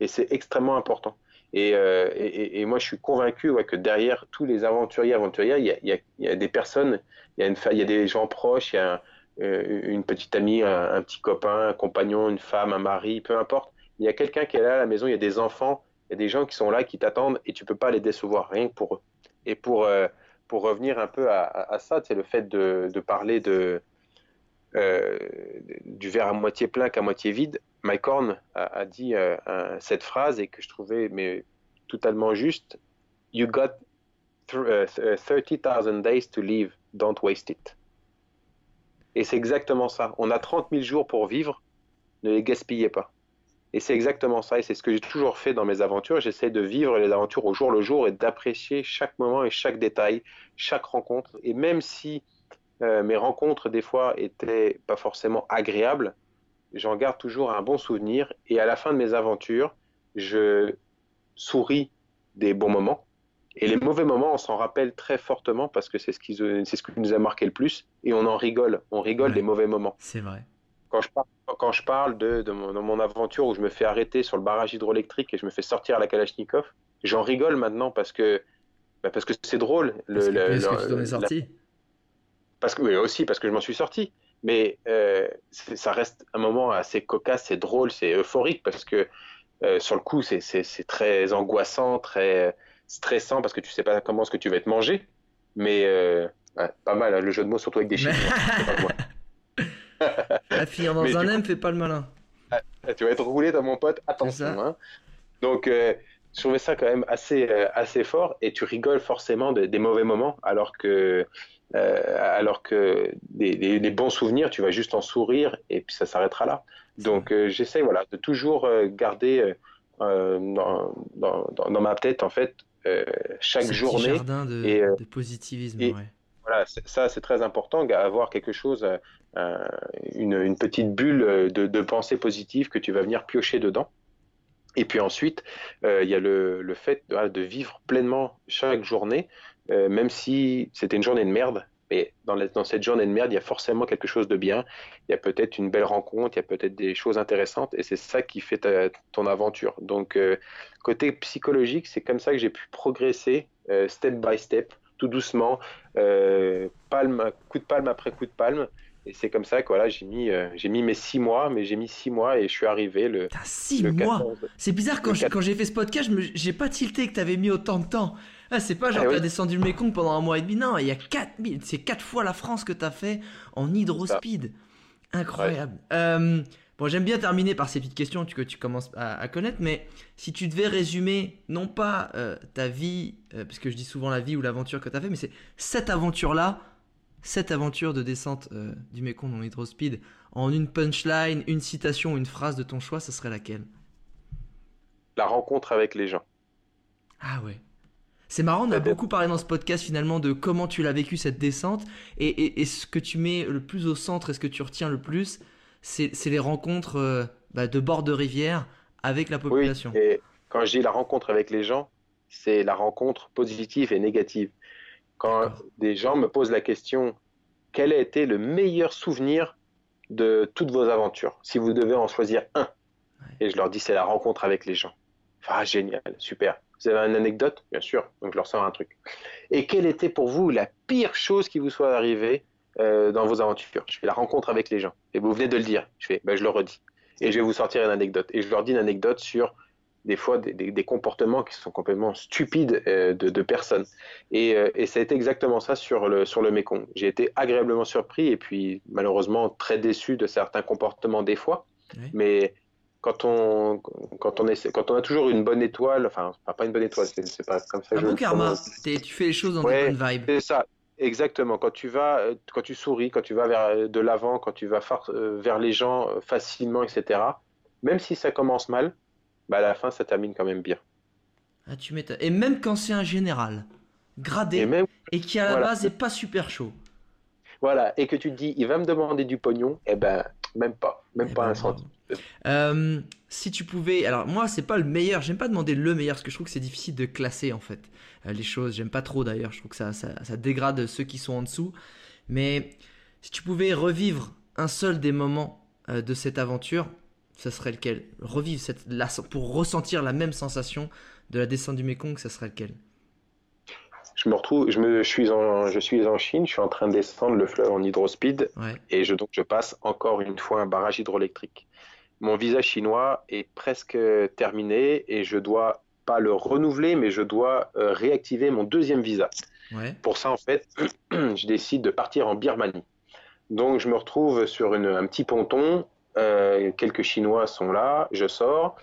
Et c'est extrêmement important. Et, euh, et, et, moi, je suis convaincu ouais, que derrière tous les aventuriers, aventurières, il y a, il y a, des personnes, il y a, une, il y a des gens proches, il y a euh, une petite amie, un, petit copain, un compagnon, une femme, un mari, peu importe. Il y a quelqu'un qui est là à la maison, il y a des enfants, il y a des gens qui sont là, qui t'attendent, et tu peux pas les décevoir, rien que pour eux. Et pour, euh, pour revenir un peu à, ça, c'est le fait de, parler de, euh, du verre à moitié plein qu'à moitié vide. Mike Horn a, dit euh, cette phrase et que je trouvais mais totalement juste. You got 30,000 uh, days to live, don't waste it. Et c'est exactement ça. On a 30 000 jours pour vivre, ne les gaspillez pas. Et c'est exactement ça, et c'est ce que j'ai toujours fait dans mes aventures. J'essaie de vivre les aventures au jour le jour et d'apprécier chaque moment et chaque détail, chaque rencontre. Et même si euh, mes rencontres, des fois, étaient pas forcément agréables, j'en garde toujours un bon souvenir. Et à la fin de mes aventures, je souris des bons moments. Et les mauvais moments, on s'en rappelle très fortement parce que c'est ce, qui, c'est ce qui nous a marqué le plus. Et on en rigole. On rigole des mauvais moments. C'est vrai. Quand je parle, quand je parle de, de mon, mon, aventure où je me fais arrêter sur le barrage hydroélectrique et je me fais sortir à la Kalachnikov, j'en rigole maintenant parce que bah parce que c'est drôle. Parce que, le, parce que tu t'en es sorti. La... Parce que oui, aussi parce que je m'en suis sorti. Mais euh, ça reste un moment assez cocasse, c'est drôle, c'est euphorique parce que euh, sur le coup, c'est très angoissant, très stressant parce que tu sais pas comment ce que tu vas te manger. Mais euh, ouais, pas mal, hein, le jeu de mots, surtout avec des chiffres. La fille dans mais un M, fait pas le malin. Ah, tu vas être roulé dans mon pote, attention. Hein. Donc, euh, je trouvais ça quand même assez, euh, assez fort et tu rigoles forcément de, des mauvais moments alors que, euh, alors que des, des, des, bons souvenirs, tu vas juste en sourire et puis ça s'arrêtera là. Donc, j'essaie voilà, de toujours euh, garder dans, dans, dans, ma tête en fait chaque Ce journée. Petit jardin de, et, de positivisme. Et, ouais. Voilà, ça c'est très important, avoir quelque chose, euh, une, une, petite bulle de, de, pensée positive que tu vas venir piocher dedans. Et puis ensuite, euh, il y a le, le fait de, de, vivre pleinement chaque journée, euh, même si c'était une journée de merde. Mais dans, la, dans cette journée de merde, il y a forcément quelque chose de bien. Il y a peut-être une belle rencontre, il y a peut-être des choses intéressantes, et c'est ça qui fait ta, ton aventure. Donc, euh, côté psychologique, c'est comme ça que j'ai pu progresser euh, step by step tout doucement, euh, palme, coup de palme après coup de palme. Et c'est comme ça que voilà, j'ai mis, euh, j'ai mis mes six mois, mais j'ai mis six mois et je suis arrivé le. T'as six le mois C'est bizarre quand, je, quand j'ai fait ce podcast, j'ai pas tilté que t'avais mis autant de temps. Ah, c'est pas genre eh t'as oui. descendu le Mekong pendant un mois et demi, non, il y a 4000, c'est quatre fois la France que t'as fait en hydrospeed. Incroyable. Ouais. Euh, Bon, j'aime bien terminer par ces petites questions que tu commences à, à connaître, mais si tu devais résumer, non pas euh, ta vie, euh, parce que je dis souvent la vie ou l'aventure que tu as fait, mais c'est cette aventure-là, cette aventure de descente euh, du Mekong en hydrospeed, en une punchline, une citation, une phrase de ton choix, ce serait laquelle? La rencontre avec les gens. Ah ouais. C'est marrant, on a beaucoup parlé dans ce podcast finalement de comment tu l'as vécu cette descente et, et, et, ce que tu mets le plus au centre et ce que tu retiens le plus, c'est les rencontres euh, bah, de bord de rivière avec la population. Oui, et quand je dis la rencontre avec les gens, c'est la rencontre positive et négative. Quand des gens me posent la question, quel a été le meilleur souvenir de toutes vos aventures? Si vous devez en choisir un. Ouais. Et je leur dis, c'est la rencontre avec les gens. Ah, génial, super. Vous avez une anecdote? Bien sûr. Donc je leur sors un truc. Et quelle était pour vous la pire chose qui vous soit arrivée euh, dans vos aventures? Je fais la rencontre avec les gens. Et vous venez de le dire. Je fais, ben, je le redis. Et je vais vous sortir une anecdote. Et je leur dis une anecdote sur des fois des, des, des comportements qui sont complètement stupides euh, de, de, personnes. Et, euh, et ça a été exactement ça sur le, sur le Mekong. J'ai été agréablement surpris et puis malheureusement très déçu de certains comportements des fois. Oui. Mais quand on, quand, on est, quand on a toujours une bonne étoile, enfin, pas une bonne étoile, c'est pas comme ça. Un bon karma, tu fais les choses dans ouais, des bonnes vibes. C'est ça, Exactement. Quand tu vas, quand tu souris, quand tu vas vers de l'avant, quand tu vas vers les gens facilement, etc. Même si ça commence mal, bah à la fin ça termine quand même bien. Ah, tu. Et même quand c'est un général gradé et, même, et qui à la voilà. base est pas super chaud. Voilà. Et que tu te dis, il va me demander du pognon, eh ben même pas, même eh pas ben, un centime. Euh, si tu pouvais, alors moi c'est pas le meilleur, j'aime pas demander le meilleur parce que je trouve que c'est difficile de classer en fait euh, les choses. J'aime pas trop d'ailleurs, je trouve que ça, ça, ça, dégrade ceux qui sont en dessous. Mais si tu pouvais revivre un seul des moments euh, de cette aventure, ça serait lequel? Revivre cette, la, pour ressentir la même sensation de la descente du Mekong, ça serait lequel? Je me retrouve, je, me, je, suis en, je suis en Chine, je suis en train de descendre le fleuve en hydrospeed ouais. et je, donc je passe encore une fois un barrage hydroélectrique. Mon visa chinois est presque terminé et je dois pas le renouveler, mais je dois euh, réactiver mon deuxième visa. Ouais. Pour ça, en fait, je décide de partir en Birmanie. Donc, je me retrouve sur une, un petit ponton. Euh, quelques Chinois sont là. Je sors.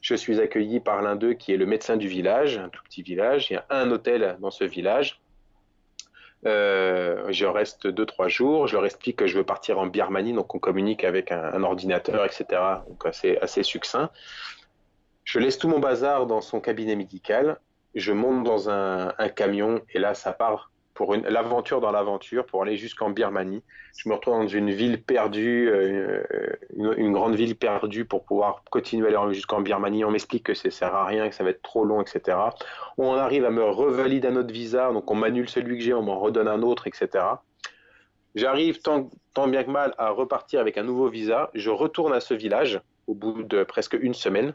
Je suis accueilli par l'un d'eux qui est le médecin du village, un tout petit village. Il y a un hôtel dans ce village. Euh, je reste deux trois jours. Je leur explique que je veux partir en Birmanie, donc on communique avec un, ordinateur, etc. Donc assez assez succinct. Je laisse tout mon bazar dans son cabinet médical. Je monte dans un, un camion et là ça part pour l'aventure dans l'aventure, pour aller jusqu'en Birmanie. Je me retrouve dans une ville perdue, euh, une, grande ville perdue pour pouvoir continuer à aller jusqu'en Birmanie. On m'explique que ça sert à rien, que ça va être trop long, etc. On arrive à me revalider un autre visa, donc on m'annule celui que j'ai, on m'en redonne un autre, etc. J'arrive tant, tant bien que mal à repartir avec un nouveau visa. Je retourne à ce village au bout de presque une semaine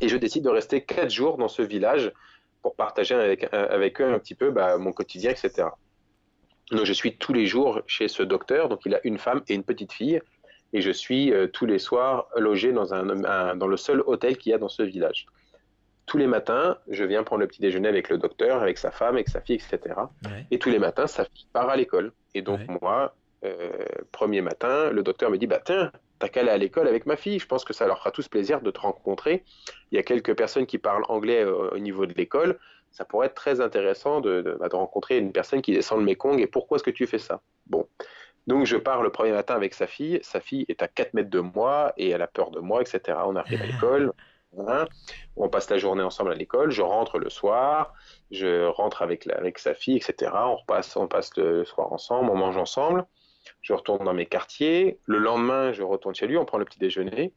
et je décide de rester quatre jours dans ce village pour partager avec, avec eux un petit peu bah, mon quotidien, etc. Donc je suis tous les jours chez ce docteur, donc il a une femme et une petite fille, et je suis euh, tous les soirs logé dans, un, dans le seul hôtel qu'il y a dans ce village. Tous les matins, je viens prendre le petit déjeuner avec le docteur, avec sa femme, avec sa fille, etc. Et tous les matins, sa fille part à l'école. Et donc moi, euh, premier matin, le docteur me dit, bah tiens, t'as qu'à aller à l'école avec ma fille. Je pense que ça leur fera tous plaisir de te rencontrer. Il y a quelques personnes qui parlent anglais euh, au niveau de l'école. Ça pourrait être très intéressant de, bah, de, rencontrer une personne qui descend le Mekong. Et pourquoi est-ce que tu fais ça? Bon. Donc je pars le premier matin avec sa fille. Sa fille est à 4 mètres de moi et elle a peur de moi, etc. On arrive à l'école. On passe la journée ensemble à l'école. Je rentre le soir. Je rentre avec, sa fille, etc. On passe le soir ensemble. On mange ensemble je retourne dans mes quartiers. Le lendemain, je retourne chez lui, on prend le petit déjeuner.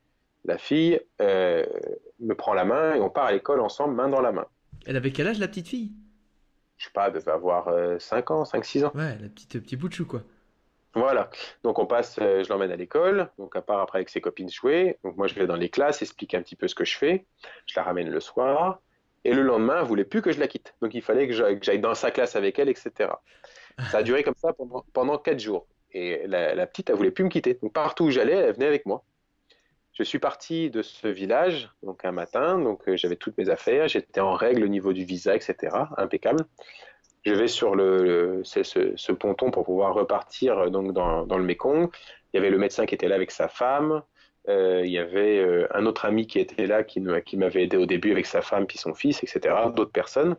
La fille euh, me prend la main et on part à l'école ensemble, main dans la main. Elle avait quel âge la petite fille? Je sais pas, elle devait avoir 5 euh, ans, 5-6 ans. Ouais, la petite petit bout de chou quoi. Voilà. Donc on passe, euh, je l'emmène à l'école. Donc à part après avec ses copines jouer. Donc moi je vais dans les classes, expliquer un petit peu ce que je fais. Je la ramène le soir. Et le lendemain, elle voulait plus que je la quitte. Donc il fallait que j'aille dans sa classe avec elle, etc. Ça a duré comme ça pendant, pendant 4 jours. Et la, petite, elle voulait plus me quitter. Donc partout où j'allais, elle venait avec moi. Je suis parti de ce village, donc un matin, donc euh, j'avais toutes mes affaires, j'étais en règle au niveau du visa, etc. Impeccable. Je vais sur le, ce, ponton pour pouvoir repartir euh, donc dans, le Mekong. Il y avait le médecin qui était là avec sa femme. Euh, il y avait un autre ami qui était là, qui, qui m'avait aidé au début avec sa femme puis son fils, etc. D'autres personnes.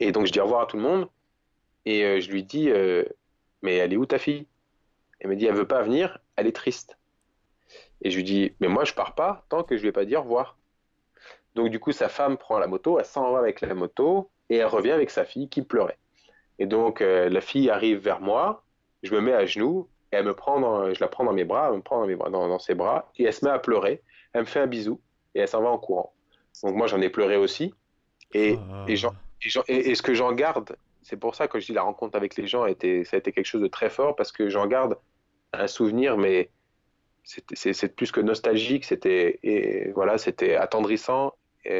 Et donc je dis au revoir à tout le monde. Et je lui dis, mais elle est où ta fille? Elle me dit, elle veut pas venir, elle est triste. Et je lui dis, mais moi je pars pas tant que je lui ai pas dit au revoir. Donc du coup, sa femme prend la moto, elle s'en va avec la moto et elle revient avec sa fille qui pleurait. Et donc euh, la fille arrive vers moi, je me mets à genoux et elle me prend, je la prends dans mes bras, elle me prend dans, ses bras et elle se met à pleurer. Elle me fait un bisou et elle s'en va en courant. Donc moi j'en ai pleuré aussi. Et, ah. et, et, et ce que j'en garde, c'est pour ça que je dis la rencontre avec les gens, a été, ça a été quelque chose de très fort parce que j'en garde un souvenir, mais c'est plus que nostalgique, c'était voilà, c'était attendrissant.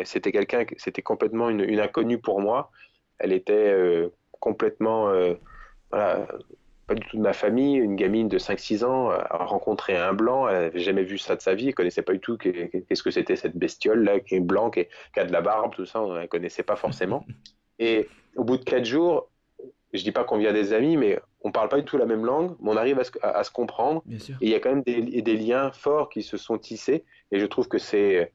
C'était quelqu'un, c'était complètement une, inconnue pour moi. Elle était euh, complètement, euh, voilà, pas du tout de ma famille, une gamine de 5-6 ans a rencontré un blanc, elle n'avait jamais vu ça de sa vie, elle connaissait pas du tout qu'est-ce que c'était cette bestiole là qui est blanc, qui, a de la barbe, tout ça, elle connaissait pas forcément. Et au bout de quatre jours, je dis pas qu'on vient des amis, mais on parle pas du tout la même langue, mais on arrive à se, comprendre. Et il y a quand même des, liens forts qui se sont tissés. Et je trouve que c'est,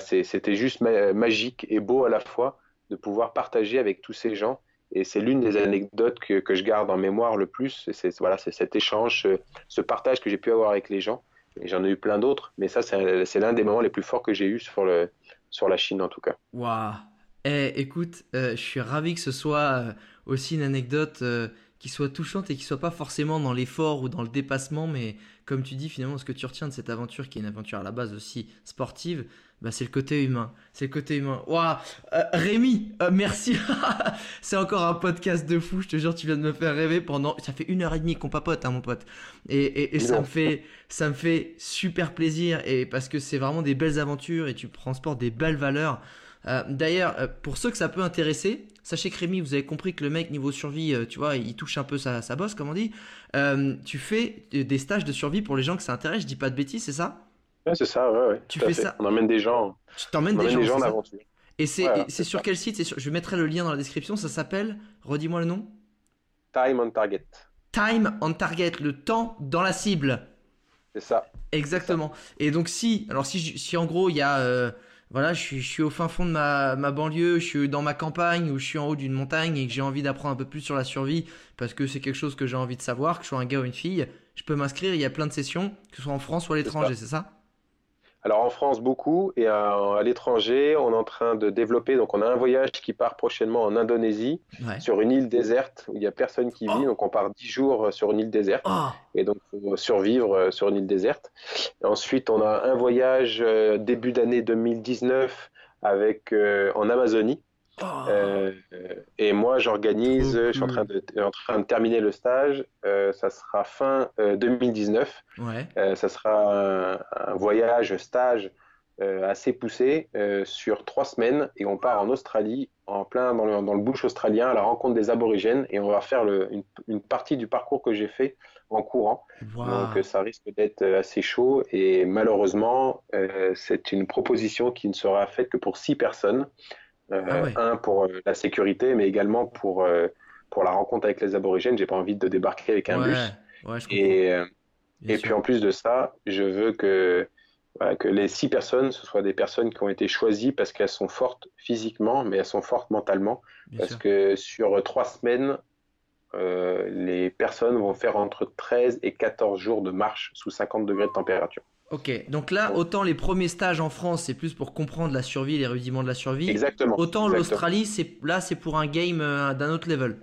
c'était juste magique et beau à la fois de pouvoir partager avec tous ces gens. Et c'est l'une des anecdotes que, je garde en mémoire le plus. C'est voilà, c'est cet échange, ce, partage que j'ai pu avoir avec les gens. Et j'en ai eu plein d'autres, mais ça, c'est l'un des moments les plus forts que j'ai eu sur le sur la Chine en tout cas. Waouh eh, écoute, euh, je suis ravi que ce soit euh, aussi une anecdote euh, qui soit touchante et qui soit pas forcément dans l'effort ou dans le dépassement, mais comme tu dis, finalement, ce que tu retiens de cette aventure, qui est une aventure à la base aussi sportive, bah, c'est le côté humain. C'est le côté humain. Waouh Rémi, merci. c'est encore un podcast de fou. Je te jure, tu viens de me faire rêver pendant. Ça fait une heure et demie qu'on papote, hein, mon pote. Et, et, ça me fait, ça me fait super plaisir et parce que c'est vraiment des belles aventures et tu transportes des belles valeurs. Euh, d'ailleurs, euh, pour ceux que ça peut intéresser, sachez que Rémi, vous avez compris que le mec niveau survie, euh, tu vois, il touche un peu sa, sa bosse, comme on dit. tu fais des stages de survie pour les gens que ça intéresse. Je dis pas de bêtises, c'est ça? Ouais, c'est ça. Ouais, ouais, tu fais ça. On emmène des gens. Tu t'emmènes des, gens, en aventure. Et c'est sur quel site? Je mettrai le lien dans la description. Ça s'appelle. Redis-moi le nom. Time on Target. Time on Target, le temps dans la cible. C'est ça. Exactement. Et donc si, alors si, si en gros il y a voilà, je suis, je suis au fin fond de ma, ma banlieue, je suis dans ma campagne ou je suis en haut d'une montagne et que j'ai envie d'apprendre un peu plus sur la survie parce que c'est quelque chose que j'ai envie de savoir, que je sois un gars ou une fille, je peux m'inscrire. Il y a plein de sessions, que ce soit en France ou à l'étranger, c'est ça? Alors en France beaucoup et à, l'étranger on est en train de développer donc on a un voyage qui part prochainement en Indonésie sur une île déserte où il y a personne qui vit oh. donc on part dix jours sur une île déserte oh. et donc faut survivre euh, sur une île déserte. Et ensuite on a un voyage euh, début d'année 2019 avec euh, en Amazonie Oh. Euh, et moi, j'organise, je suis en train, de, en train de terminer le stage. Euh, ça sera fin 2019. Euh, ouais. ça sera un, voyage, stage assez poussé sur trois semaines. Et on part en Australie, en plein dans le, dans le bush australien, à la rencontre des aborigènes. Et on va faire le, une, une, partie du parcours que j'ai fait en courant. Donc ça risque d'être assez chaud. Et malheureusement, c'est une proposition qui ne sera faite que pour six personnes. Euh, ah un pour euh, la sécurité, mais également pour, euh, pour la rencontre avec les aborigènes. J'ai pas envie de débarquer avec un bus. et, et puis en plus de ça, je veux que, que les six personnes, ce soient des personnes qui ont été choisies parce qu'elles sont fortes physiquement, mais elles sont fortes mentalement. parce que sur trois semaines, les personnes vont faire entre 13 et 14 jours de marche sous 50 degrés de température. Ok, donc là, autant les premiers stages en France, c'est plus pour comprendre la survie, les rudiments de la survie. Exactement. Autant l'Australie, c'est là, c'est pour un game euh, d'un autre level.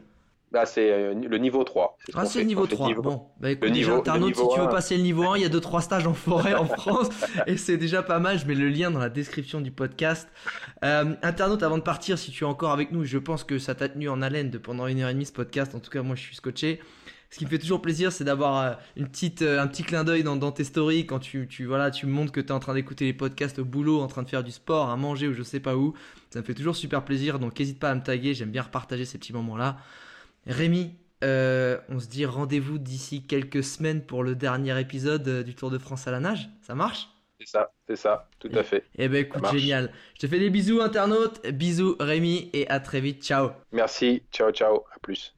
Là, c'est euh, le niveau 3. Ah, c'est le niveau 3. Bon, bah écoute, déjà, internaute, si tu veux passer le niveau 1, il y a 2-3 stages en forêt en France. et c'est déjà pas mal. Je mets le lien dans la description du podcast. Euh, internaute, avant de partir, si tu es encore avec nous, je pense que ça t'a tenu en haleine de pendant une heure et demie ce podcast. En tout cas, moi, je suis scotché ce qui me fait toujours plaisir, c'est d'avoir euh, une petite, euh, un petit clin d'œil dans, tes stories quand tu, tu, voilà, tu me montres que tu es en train d'écouter les podcasts au boulot, en train de faire du sport, à manger ou je sais pas où. Ça me fait toujours super plaisir, donc n'hésite pas à me taguer, j'aime bien repartager ces petits moments-là. Rémi, euh, on se dit rendez-vous d'ici quelques semaines pour le dernier épisode du Tour de France à la nage. Ça marche? C'est ça, c'est ça, tout à fait. Eh ben écoute, génial. Je te fais des bisous internautes, bisous Rémi et à très vite, ciao. Merci, ciao ciao, à plus.